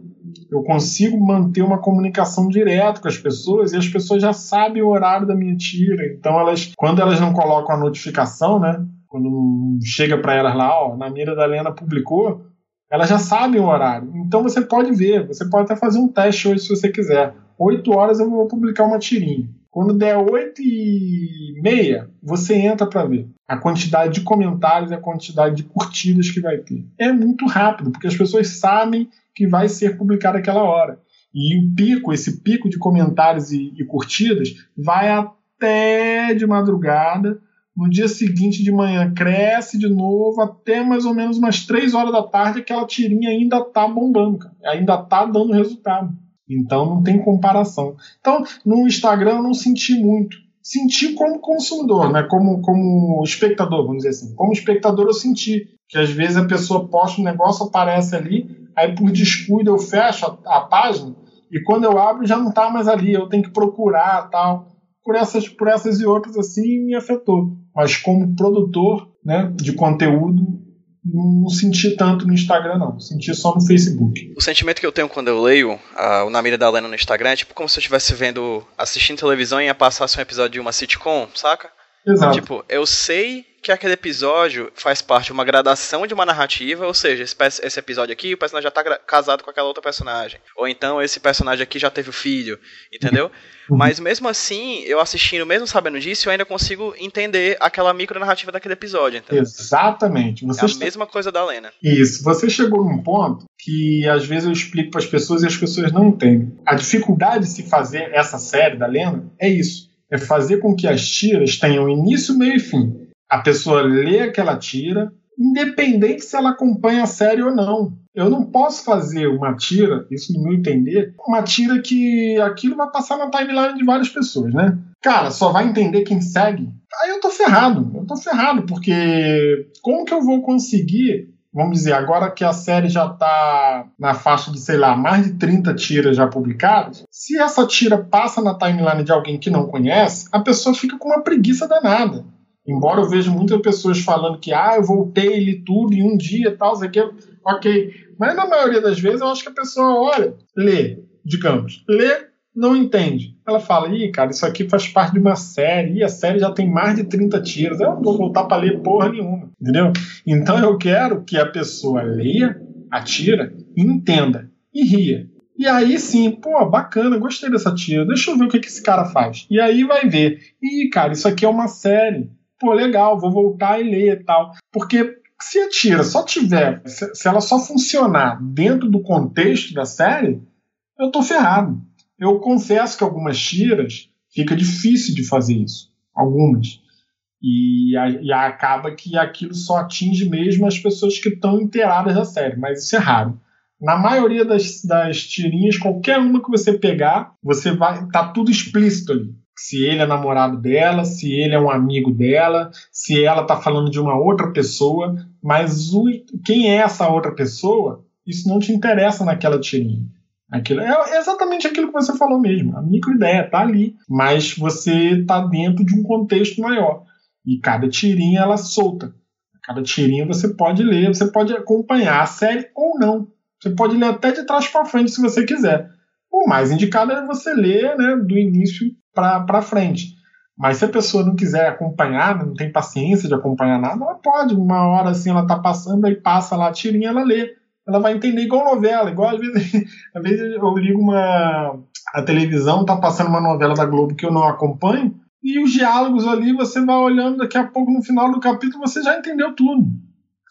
eu consigo manter uma comunicação direta com as pessoas e as pessoas já sabem o horário da minha tira. Então elas, quando elas não colocam a notificação, né? Quando chega para elas lá, ó, na mira da Lena publicou, elas já sabem o horário. Então você pode ver, você pode até fazer um teste hoje se você quiser. 8 horas eu vou publicar uma tirinha. Quando der 8 e meia, você entra para ver a quantidade de comentários e a quantidade de curtidas que vai ter. É muito rápido, porque as pessoas sabem que vai ser publicado aquela hora. E o pico, esse pico de comentários e, e curtidas, vai até de madrugada. No dia seguinte de manhã cresce de novo até mais ou menos umas 3 horas da tarde aquela tirinha ainda tá bombando, cara. ainda tá dando resultado. Então não tem comparação. Então no Instagram eu não senti muito. Senti como consumidor, né? como, como espectador, vamos dizer assim. Como espectador eu senti que às vezes a pessoa posta um negócio, aparece ali, aí por descuido eu fecho a, a página e quando eu abro já não está mais ali, eu tenho que procurar tal. Por essas, por essas e outras assim me afetou. Mas como produtor né, de conteúdo, não senti tanto no Instagram, não. Senti só no Facebook. O sentimento que eu tenho quando eu leio uh, o Na Mira da Lena no Instagram é tipo como se eu estivesse vendo, assistindo televisão e ia passar um episódio de uma sitcom, saca? Exato. Tipo, eu sei que aquele episódio faz parte de uma gradação de uma narrativa, ou seja, esse, esse episódio aqui, o personagem já tá casado com aquela outra personagem. Ou então esse personagem aqui já teve o filho, entendeu? Uhum. Mas mesmo assim, eu assistindo, mesmo sabendo disso, eu ainda consigo entender aquela micro narrativa daquele episódio. Entendeu? Exatamente. Você é a che... mesma coisa da Lena. Isso. Você chegou num ponto que às vezes eu explico para as pessoas e as pessoas não entendem. A dificuldade de se fazer essa série da Lena é isso. É fazer com que as tiras tenham início, meio e fim a pessoa lê aquela tira, independente se ela acompanha a série ou não. Eu não posso fazer uma tira, isso no meu entender, uma tira que aquilo vai passar na timeline de várias pessoas, né? Cara, só vai entender quem segue. Aí eu tô ferrado, eu tô ferrado, porque como que eu vou conseguir vamos dizer, agora que a série já está na faixa de, sei lá, mais de 30 tiras já publicadas, se essa tira passa na timeline de alguém que não conhece, a pessoa fica com uma preguiça danada. Embora eu veja muitas pessoas falando que ah, eu voltei, li tudo em um dia tal, sei que, ok. Mas na maioria das vezes eu acho que a pessoa olha, lê, digamos, lê, não entende. Ela fala, ih, cara, isso aqui faz parte de uma série, e a série já tem mais de 30 tiros, eu não vou voltar para ler porra nenhuma, entendeu? Então eu quero que a pessoa leia, atira, entenda e ria. E aí sim, pô, bacana, gostei dessa tira, deixa eu ver o que, que esse cara faz. E aí vai ver, ih, cara, isso aqui é uma série pô, legal, vou voltar e ler e tal. Porque se a tira só tiver, se ela só funcionar dentro do contexto da série, eu tô ferrado. Eu confesso que algumas tiras fica difícil de fazer isso. Algumas. E, e acaba que aquilo só atinge mesmo as pessoas que estão inteiradas da série, mas isso é raro. Na maioria das, das tirinhas, qualquer uma que você pegar, você vai. tá tudo explícito ali se ele é namorado dela, se ele é um amigo dela, se ela está falando de uma outra pessoa, mas o, quem é essa outra pessoa, isso não te interessa naquela tirinha. Aquilo, é exatamente aquilo que você falou mesmo. A microideia está ali, mas você está dentro de um contexto maior. E cada tirinha ela solta. Cada tirinha você pode ler, você pode acompanhar a série ou não. Você pode ler até de trás para frente se você quiser. O mais indicado é você ler né, do início para frente. Mas se a pessoa não quiser acompanhar, não tem paciência de acompanhar nada, ela pode. Uma hora assim ela tá passando, aí passa lá a tirinha, ela lê. Ela vai entender igual novela, igual às vezes, às vezes eu ligo uma. A televisão tá passando uma novela da Globo que eu não acompanho, e os diálogos ali você vai olhando, daqui a pouco no final do capítulo você já entendeu tudo.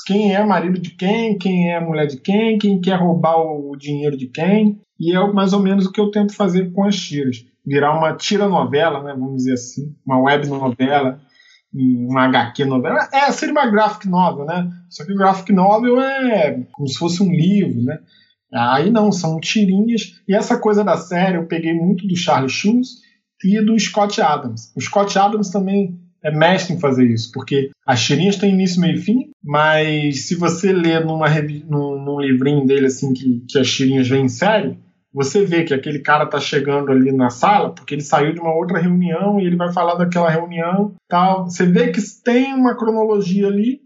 Quem é marido de quem, quem é mulher de quem, quem quer roubar o dinheiro de quem. E é mais ou menos o que eu tento fazer com as tiras virar uma tira novela, né, vamos dizer assim, uma web novela, uma HQ novela. É, seria uma graphic novel, né? Só que o graphic novel é como se fosse um livro, né? Aí não, são tirinhas. E essa coisa da série eu peguei muito do Charlie Schulz e do Scott Adams. O Scott Adams também é mestre em fazer isso, porque as tirinhas têm início, meio e fim, mas se você ler numa, num, num livrinho dele assim que, que as tirinhas vêm em série, você vê que aquele cara está chegando ali na sala porque ele saiu de uma outra reunião e ele vai falar daquela reunião tal. Você vê que tem uma cronologia ali,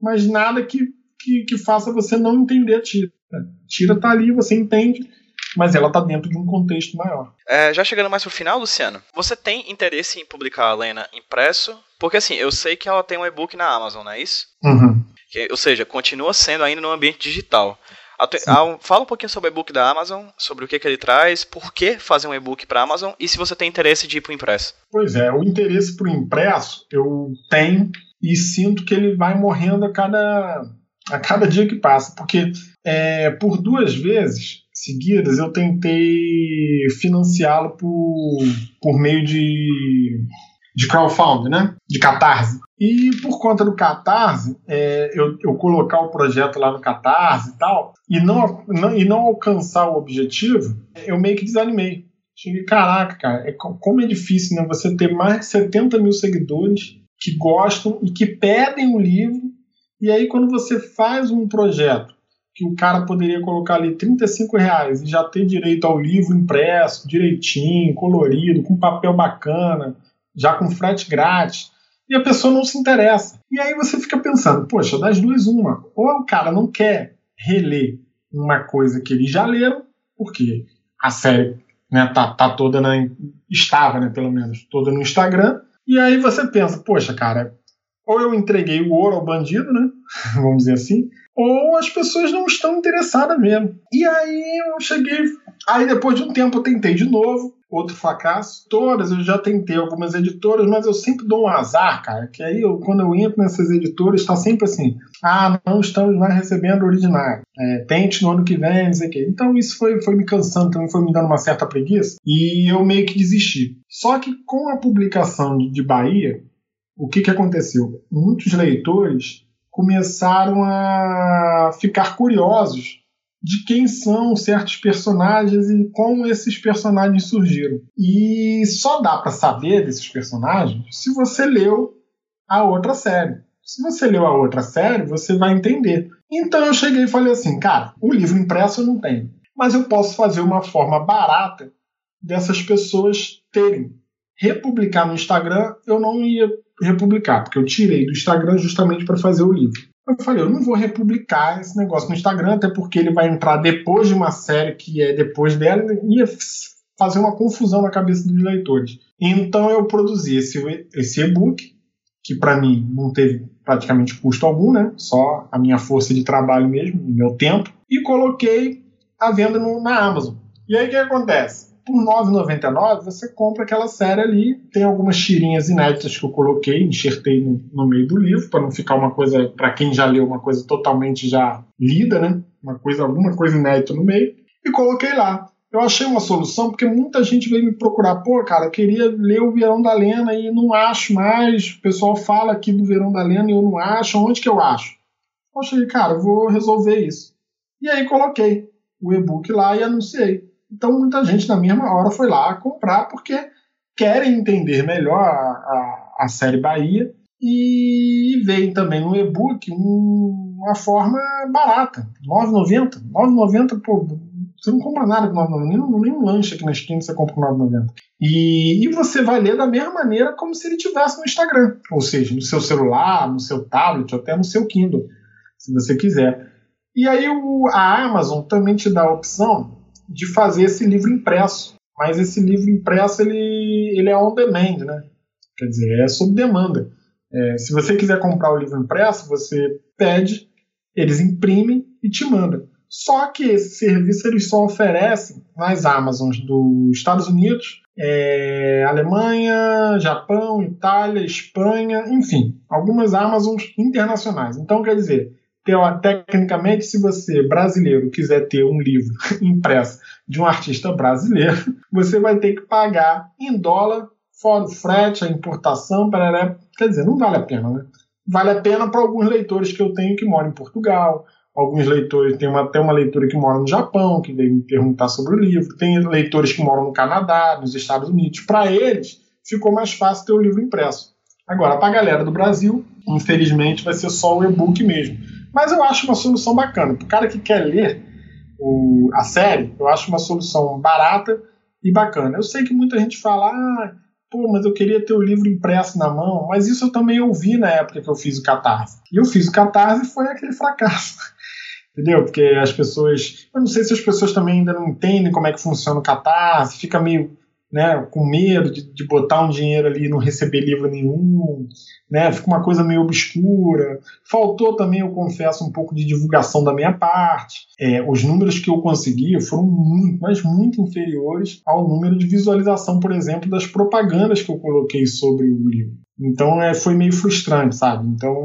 mas nada que, que, que faça você não entender a tira. A tira tá ali, você entende, mas ela tá dentro de um contexto maior. É, já chegando mais pro final, Luciano, você tem interesse em publicar a Lena impresso? Porque assim, eu sei que ela tem um e-book na Amazon, não é isso? Uhum. Que, ou seja, continua sendo ainda no ambiente digital. Fala um pouquinho sobre o e-book da Amazon, sobre o que, que ele traz, por que fazer um e-book para a Amazon e se você tem interesse de ir para o impresso. Pois é, o interesse para o impresso eu tenho e sinto que ele vai morrendo a cada, a cada dia que passa, porque é, por duas vezes seguidas eu tentei financiá-lo por, por meio de, de crowdfunding, né? De catarse. E por conta do Catarse, é, eu, eu, colocar o projeto lá no Catarse e tal, e não, não, e não alcançar o objetivo, eu meio que desanimei. Cheguei, caraca, cara, é, como é difícil né, você ter mais de 70 mil seguidores que gostam e que pedem o livro, e aí quando você faz um projeto que o cara poderia colocar ali 35 reais e já ter direito ao livro impresso, direitinho, colorido, com papel bacana, já com frete grátis, e a pessoa não se interessa. E aí você fica pensando, poxa, das duas uma, ou o cara não quer reler uma coisa que ele já leram, porque a série né, tá, tá toda na, estava, né, pelo menos, toda no Instagram, e aí você pensa, poxa, cara, ou eu entreguei o ouro ao bandido, né, vamos dizer assim, ou as pessoas não estão interessadas mesmo. E aí eu cheguei. Aí depois de um tempo eu tentei de novo, outro fracasso. Todas eu já tentei algumas editoras, mas eu sempre dou um azar, cara. Que aí eu, quando eu entro nessas editoras, está sempre assim: ah, não estamos mais recebendo originais. É, tente no ano que vem, não sei o quê. Então isso foi, foi me cansando, também foi me dando uma certa preguiça. E eu meio que desisti. Só que com a publicação de, de Bahia, o que, que aconteceu? Muitos leitores começaram a ficar curiosos de quem são certos personagens e como esses personagens surgiram. E só dá para saber desses personagens se você leu a outra série. Se você leu a outra série, você vai entender. Então eu cheguei e falei assim, cara, o livro impresso eu não tenho, mas eu posso fazer uma forma barata dessas pessoas terem. Republicar no Instagram eu não ia republicar, porque eu tirei do Instagram justamente para fazer o livro. Eu falei, eu não vou republicar esse negócio no Instagram, até porque ele vai entrar depois de uma série que é depois dela e ia fazer uma confusão na cabeça dos leitores. Então eu produzi esse, esse e-book, que para mim não teve praticamente custo algum, né? Só a minha força de trabalho mesmo, meu tempo, e coloquei a venda no, na Amazon. E aí o que acontece? Por R$ 9,99 você compra aquela série ali. Tem algumas tirinhas inéditas que eu coloquei, enxertei no, no meio do livro, para não ficar uma coisa, para quem já leu, uma coisa totalmente já lida, né? Uma coisa, alguma coisa inédita no meio. E coloquei lá. Eu achei uma solução porque muita gente veio me procurar. Pô, cara, eu queria ler o Verão da Lena e não acho mais. O pessoal fala aqui do Verão da Lena e eu não acho. Onde que eu acho? Eu achei, cara, eu vou resolver isso. E aí coloquei o e-book lá e anunciei. Então muita gente na mesma hora foi lá comprar porque querem entender melhor a, a, a série Bahia e veio também no e-book um, uma forma barata, R$ 9,90. R$ 9,90, pô, você não compra nada com R$ 9,90, nem, um lanche aqui na esquina você compra com R$ 9,90. E, e você vai ler da mesma maneira como se ele tivesse no Instagram, ou seja, no seu celular, no seu tablet, até no seu Kindle, se você quiser. E aí o, a Amazon também te dá a opção de fazer esse livro impresso. Mas esse livro impresso ele, ele é on demand, né? Quer dizer, é sob demanda. É, se você quiser comprar o livro impresso, você pede, eles imprimem e te mandam. Só que esse serviço eles só oferecem nas Amazons dos Estados Unidos, é, Alemanha, Japão, Itália, Espanha, enfim, algumas Amazons internacionais. Então, quer dizer, tecnicamente, se você, brasileiro, quiser ter um livro impresso de um artista brasileiro, você vai ter que pagar em dólar, fora o frete, a importação, parará. quer dizer, não vale a pena, né? Vale a pena para alguns leitores que eu tenho que moram em Portugal, alguns leitores, tem uma, até uma leitura que mora no Japão, que veio me perguntar sobre o livro, tem leitores que moram no Canadá, nos Estados Unidos. Para eles, ficou mais fácil ter o livro impresso. Agora, para a galera do Brasil, infelizmente, vai ser só o e-book mesmo. Mas eu acho uma solução bacana. Para o cara que quer ler o, a série, eu acho uma solução barata e bacana. Eu sei que muita gente fala, ah, pô, mas eu queria ter o livro impresso na mão, mas isso eu também ouvi na época que eu fiz o Catarse. E eu fiz o Catarse e foi aquele fracasso. Entendeu? Porque as pessoas. Eu não sei se as pessoas também ainda não entendem como é que funciona o Catarse, fica meio né, com medo de, de, botar um dinheiro ali e não receber livro nenhum, né, fica uma coisa meio obscura. Faltou também, eu confesso, um pouco de divulgação da minha parte. É, os números que eu consegui foram muito, mas muito inferiores ao número de visualização, por exemplo, das propagandas que eu coloquei sobre o livro. Então é, foi meio frustrante, sabe? Então,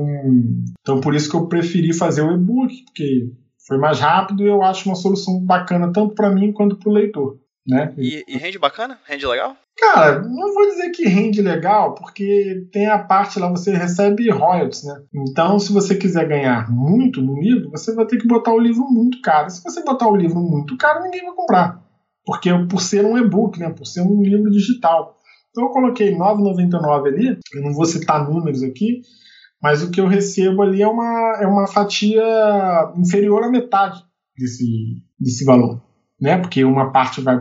então por isso que eu preferi fazer o e-book, porque Foi mais rápido e eu acho uma solução bacana tanto para mim quanto para o leitor. Né? E, e, rende bacana? Rende legal? Cara, não vou dizer que rende legal, porque tem a parte lá, você recebe royalties, né? Então, se você quiser ganhar muito no livro, você vai ter que botar o livro muito caro. Se você botar o livro muito caro, ninguém vai comprar. Porque por ser um e-book, né? Por ser um livro digital. Então eu coloquei 9,99 ali, eu não vou citar números aqui, mas o que eu recebo ali é uma, é uma fatia inferior à metade desse, desse valor. Né? Porque uma parte vai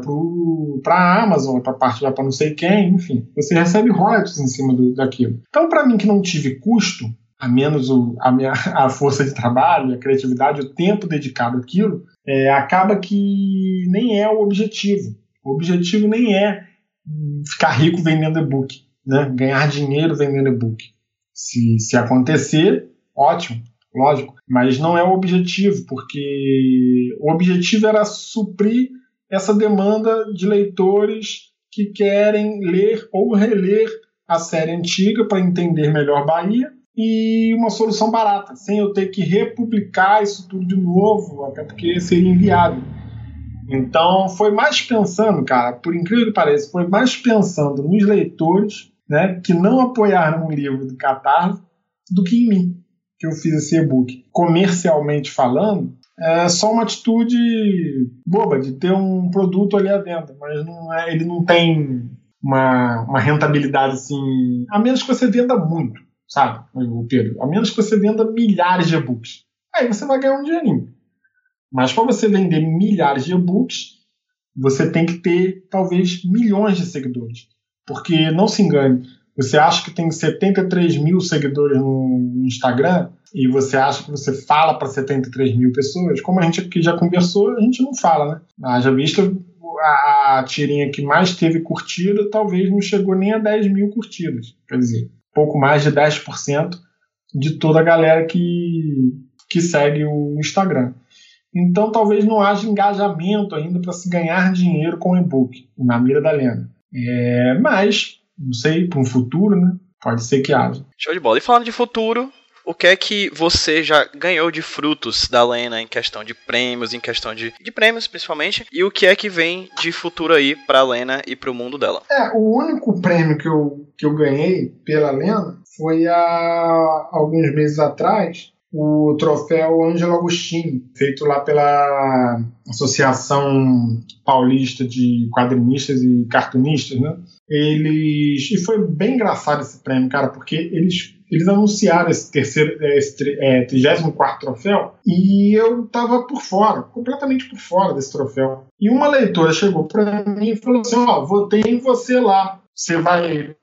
para a Amazon, outra parte vai para não sei quem, enfim. Você recebe royalties em cima do, daquilo. Então, para mim que não tive custo, a menos o, a, minha, a força de trabalho, a criatividade, o tempo dedicado àquilo, é, acaba que nem é o objetivo. O objetivo nem é ficar rico vendendo e-book, né? ganhar dinheiro vendendo e-book. Se, se acontecer, ótimo, lógico, mas não é o objetivo, porque o objetivo era suprir essa demanda de leitores que querem ler ou reler a série antiga para entender melhor Bahia e uma solução barata, sem eu ter que republicar isso tudo de novo, até porque seria inviável. Então foi mais pensando, cara, por incrível que pareça, foi mais pensando nos leitores né, que não apoiaram o livro do Catarse do que em mim, que eu fiz esse e-book. Comercialmente falando, é só uma atitude boba de ter um produto ali à venda, mas não é, ele não tem uma, uma rentabilidade assim, a menos que você venda muito, sabe, Pedro? A menos que você venda milhares de e-books. Aí você vai ganhar um dinheirinho. Mas para você vender milhares de e-books, você tem que ter talvez milhões de seguidores. Porque não se engane, você acha que tem 73 mil seguidores no Instagram e você acha que você fala para 73 mil pessoas, como a gente aqui já conversou, a gente não fala, né? Haja vista a, tirinha que mais teve curtida talvez não chegou nem a 10 mil curtidas. Quer dizer, pouco mais de 10% de toda a galera que, que segue o Instagram. Então talvez não haja engajamento ainda para se ganhar dinheiro com e-book, na mira da Lena. É, mas, não sei, para um futuro, né? Pode ser que haja. Show de bola. E falando de futuro, o que é que você já ganhou de frutos da Lena em questão de prêmios, em questão de, de prêmios principalmente, e o que é que vem de futuro aí para a Lena e para o mundo dela? É, o único prêmio que eu, que eu ganhei pela Lena foi há alguns meses atrás, o troféu Ângelo Agostinho, feito lá pela Associação Paulista de Quadrinistas e Cartunistas, né? Eles e foi bem engraçado esse prêmio, cara, porque eles eles anunciaram esse terceiro, esse é, 34 troféu e eu tava por fora, completamente por fora desse troféu. E uma leitora chegou para mim e falou assim: Ó, oh, votei em você lá, você vai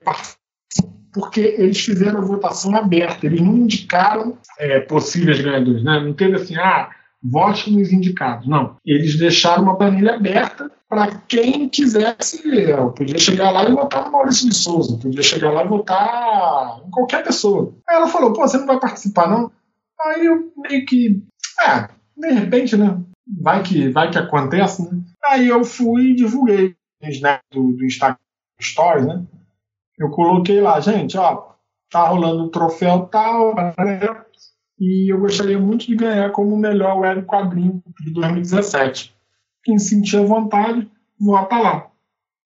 porque eles fizeram a votação aberta, eles não indicaram é, possíveis ganhadores, né? não teve assim, ah, vote nos indicados, não. Eles deixaram uma planilha aberta para quem quisesse, eu podia chegar lá e votar no Maurício de Souza, podia chegar lá e votar em qualquer pessoa. Aí ela falou, pô, você não vai participar não? Aí eu meio que, é, de repente, né, vai que, vai que acontece, né? Aí eu fui e divulguei snap do, do Instagram Stories, né? eu coloquei lá, gente, ó, tá rolando um troféu tal, né? E eu gostaria muito de ganhar como melhor web quadrinho de 2017. Quem sentia vontade, vota lá.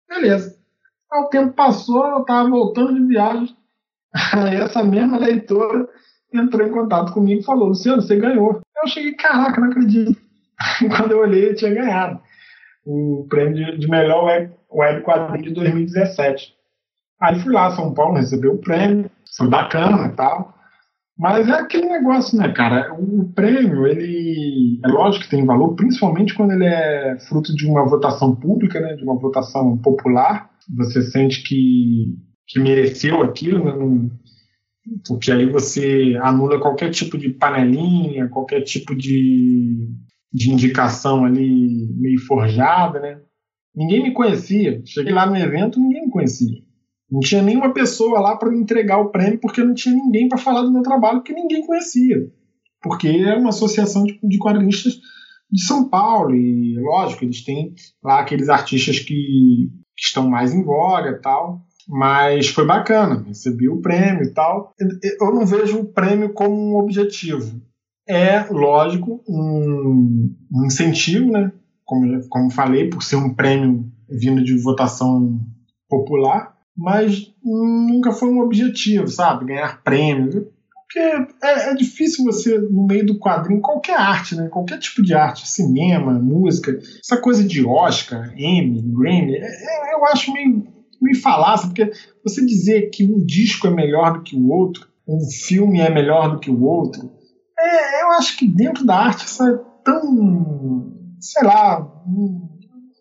Beleza. Aí o tempo passou, eu estava voltando de viagem. Aí essa mesma leitora entrou em contato comigo e falou: Luciano, você ganhou. Eu cheguei, caraca, não acredito. Quando eu olhei, eu tinha ganhado o prêmio de melhor web, web quadrinho de 2017. Aí fui lá, São Paulo, recebeu o prêmio, foi bacana e tal. Mas é aquele negócio, né, cara? O prêmio, ele é lógico que tem valor, principalmente quando ele é fruto de uma votação pública, né, de uma votação popular. Você sente que, que mereceu aquilo, né, porque aí você anula qualquer tipo de panelinha, qualquer tipo de, de indicação ali meio forjada, né? Ninguém me conhecia. Cheguei lá no evento, ninguém me conhecia. Não tinha nenhuma pessoa lá para me entregar o prêmio, porque não tinha ninguém para falar do meu trabalho, que ninguém conhecia. Porque é uma associação de, de quadrinistas de São Paulo, e lógico, eles têm lá aqueles artistas que, que estão mais em voga e tal. Mas foi bacana, recebi o prêmio e tal. Eu não vejo o prêmio como um objetivo. é, lógico, um, um incentivo, né? Como, como falei, por ser um prêmio vindo de votação popular, mas nunca foi um objetivo, sabe? Ganhar prêmio. Porque é, é, difícil você, no meio do quadrinho, qualquer arte, né? Qualquer tipo de arte, cinema, música, essa coisa de Oscar, Emmy, Grammy, é, é, eu acho meio, meio falácia, porque você dizer que um disco é melhor do que o outro, um filme é melhor do que o outro, é, eu acho que dentro da arte isso é tão. sei lá.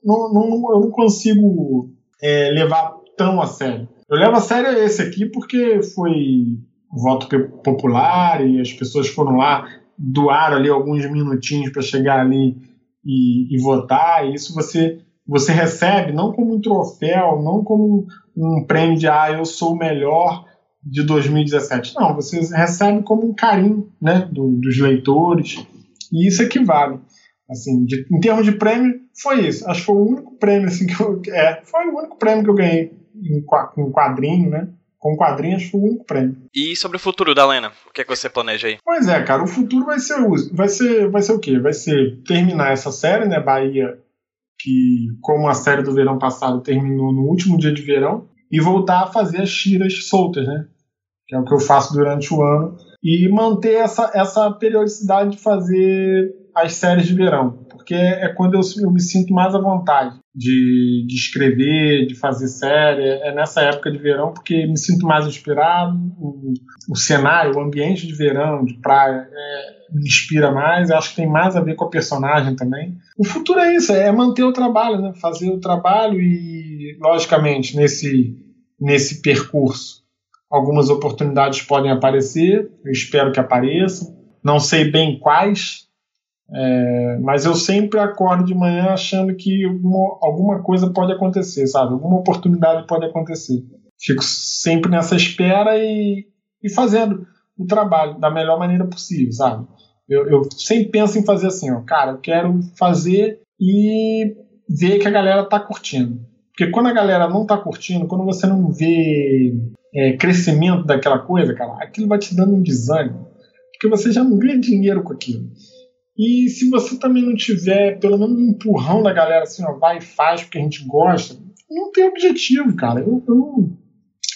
Não, não, eu não consigo é, levar tão a sério. Eu levo a sério esse aqui porque foi voto popular e as pessoas foram lá, doaram ali alguns minutinhos para chegar ali e, e, votar. E isso você, você recebe não como um troféu, não como um prêmio de ah, eu sou o melhor de 2017. Não, você recebe como um carinho né, do, dos leitores, e isso equivale. Assim, de, em termos de prêmio, foi isso. Acho que foi o único prêmio assim, que eu. É, foi o único prêmio que eu ganhei em quadrinho, né? Com quadrinhos foi o único prêmio. E sobre o futuro da Lena? O que, é que você planeja aí? Pois é, cara, o futuro vai ser, vai ser, vai ser o quê? Vai ser terminar essa série, né? Bahia, que, como a série do verão passado terminou no último dia de verão, e voltar a fazer as tiras soltas, né? que é o que eu faço durante o ano, e manter essa, essa periodicidade de fazer as séries de verão, porque é quando eu, eu me sinto mais à vontade de, de escrever, de fazer série, é nessa época de verão, porque me sinto mais inspirado, o, o cenário, o ambiente de verão, de praia, é, me inspira mais, acho que tem mais a ver com a personagem também. O futuro é isso, é manter o trabalho, né? fazer o trabalho e, logicamente, nesse, nesse percurso Algumas oportunidades podem aparecer, eu espero que apareçam. Não sei bem quais, é, mas eu sempre acordo de manhã achando que alguma, alguma coisa pode acontecer, sabe? Alguma oportunidade pode acontecer. Fico sempre nessa espera e, e fazendo o trabalho da melhor maneira possível, sabe? Eu, eu sempre penso em fazer assim, ó, cara, eu quero fazer e ver que a galera tá curtindo. Porque quando a galera não tá curtindo, quando você não vê é, crescimento daquela coisa, cara, aquilo vai te dando um desânimo. Porque você já não ganha dinheiro com aquilo. E se você também não tiver pelo menos um empurrão da galera assim, ó, vai e faz porque a gente gosta, não tem objetivo, cara. Eu, eu não,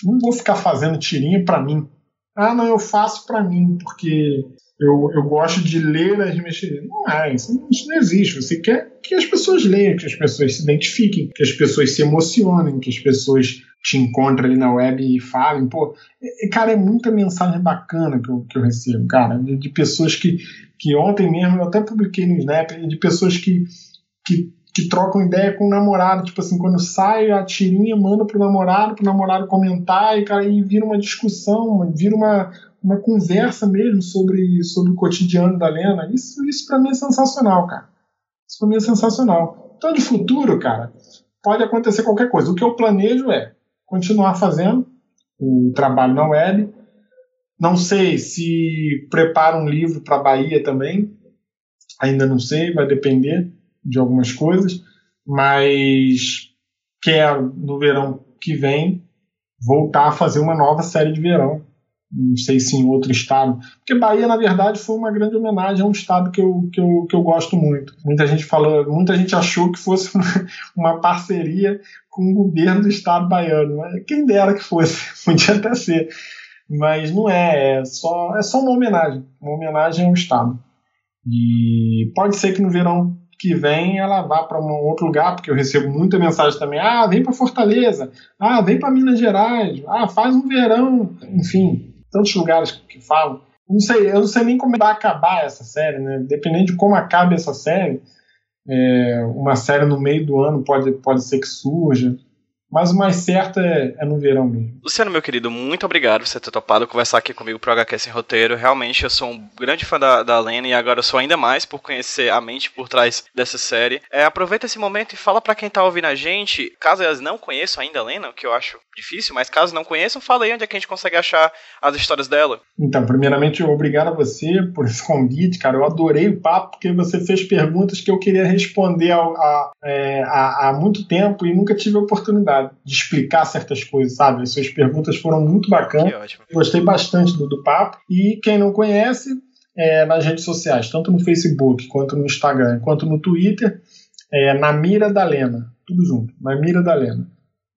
não vou ficar fazendo tirinha para mim. Ah, não, eu faço para mim, porque eu, eu gosto de ler as minhas. Não é, isso, isso não existe. Você quer que as pessoas leiam, que as pessoas se identifiquem, que as pessoas se emocionem, que as pessoas te encontra ali na web e falem, pô, cara, é muita mensagem bacana que eu, que eu recebo, cara, de, de, pessoas que, que ontem mesmo eu até publiquei no Snap, de pessoas que, que, que trocam ideia com o namorado, tipo assim, quando sai a tirinha, manda pro namorado, pro namorado comentar, e, cara, e vira uma discussão, vira uma, uma conversa mesmo sobre, sobre o cotidiano da Lena. Isso, isso para mim é sensacional, cara. Isso pra mim é sensacional. Então, de futuro, cara, pode acontecer qualquer coisa. O que eu planejo é continuar fazendo o trabalho na web. Não sei se preparo um livro para a Bahia também, ainda não sei, vai depender de algumas coisas, mas quero no verão que vem voltar a fazer uma nova série de verão não sei se em outro estado. Porque Bahia, na verdade, foi uma grande homenagem a um estado que eu, que eu, que eu gosto muito. Muita gente falou, muita gente achou que fosse uma parceria com o governo do estado baiano. Quem dera que fosse, podia até ser. Mas não é, é só, é só uma homenagem. Uma homenagem ao estado. E pode ser que no verão que vem ela vá para um outro lugar, porque eu recebo muita mensagem também. Ah, vem para Fortaleza. Ah, vem para Minas Gerais. Ah, faz um verão. Enfim, tantos lugares que falam. Não sei, eu não sei nem como vai acabar essa série, né? Dependendo de como acabe essa série, é, uma série no meio do ano pode, pode ser que surja. Mas o mais certo é, é, no verão mesmo. Luciano, meu querido, muito obrigado por você ter topado conversar aqui comigo pro HQ Sem Roteiro. Realmente, eu sou um grande fã da, da Lena e agora eu sou ainda mais por conhecer a mente por trás dessa série. É, aproveita esse momento e fala para quem tá ouvindo a gente, caso elas não conheçam ainda a Lena, que eu acho difícil, mas caso não conheçam, fala aí onde é que a gente consegue achar as histórias dela. Então, primeiramente, obrigado a você por esse convite, cara. Eu adorei o papo, porque você fez perguntas que eu queria responder há, é, há, há muito tempo e nunca tive a oportunidade de explicar certas coisas, sabe? As suas perguntas foram muito bacanas. Gostei bastante do, do papo. E quem não conhece, é, nas redes sociais, tanto no Facebook, quanto no Instagram, quanto no Twitter, é, na Mira da Lena. Tudo junto, na Mira da Lena.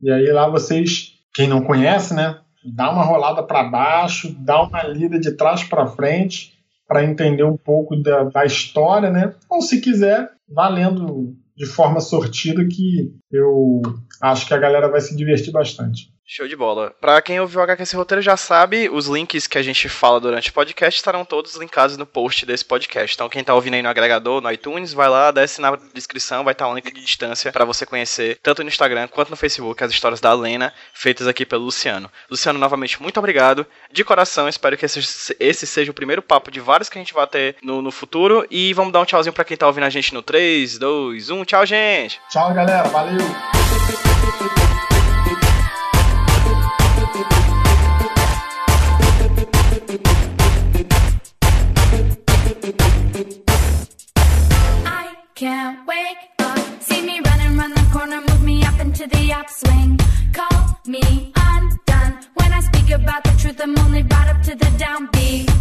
E aí lá vocês, quem não conhece, né, dá uma rolada para baixo, dá uma lida de trás para frente para entender um pouco da, da, história, né? Ou se quiser, valendo de forma sortida que eu acho que a galera vai se divertir bastante. Show de bola. Pra quem ouviu o HQS Roteiro já sabe, os links que a gente fala durante o podcast estarão todos linkados no post desse podcast. Então quem tá ouvindo aí no agregador, no iTunes, vai lá, desce na descrição, vai estar um link de distância para você conhecer, tanto no Instagram quanto no Facebook, as histórias da Lena, feitas aqui pelo Luciano. Luciano, novamente, muito obrigado. De coração, espero que esse, esse seja o primeiro papo de vários que a gente vai ter no, no futuro. E vamos dar um tchauzinho pra quem tá ouvindo a gente no 3, 2, 1. Tchau, gente! Tchau, galera. Valeu! Can't wake up. Uh, see me running around the corner, move me up into the upswing. Call me undone. When I speak about the truth, I'm only brought up to the downbeat.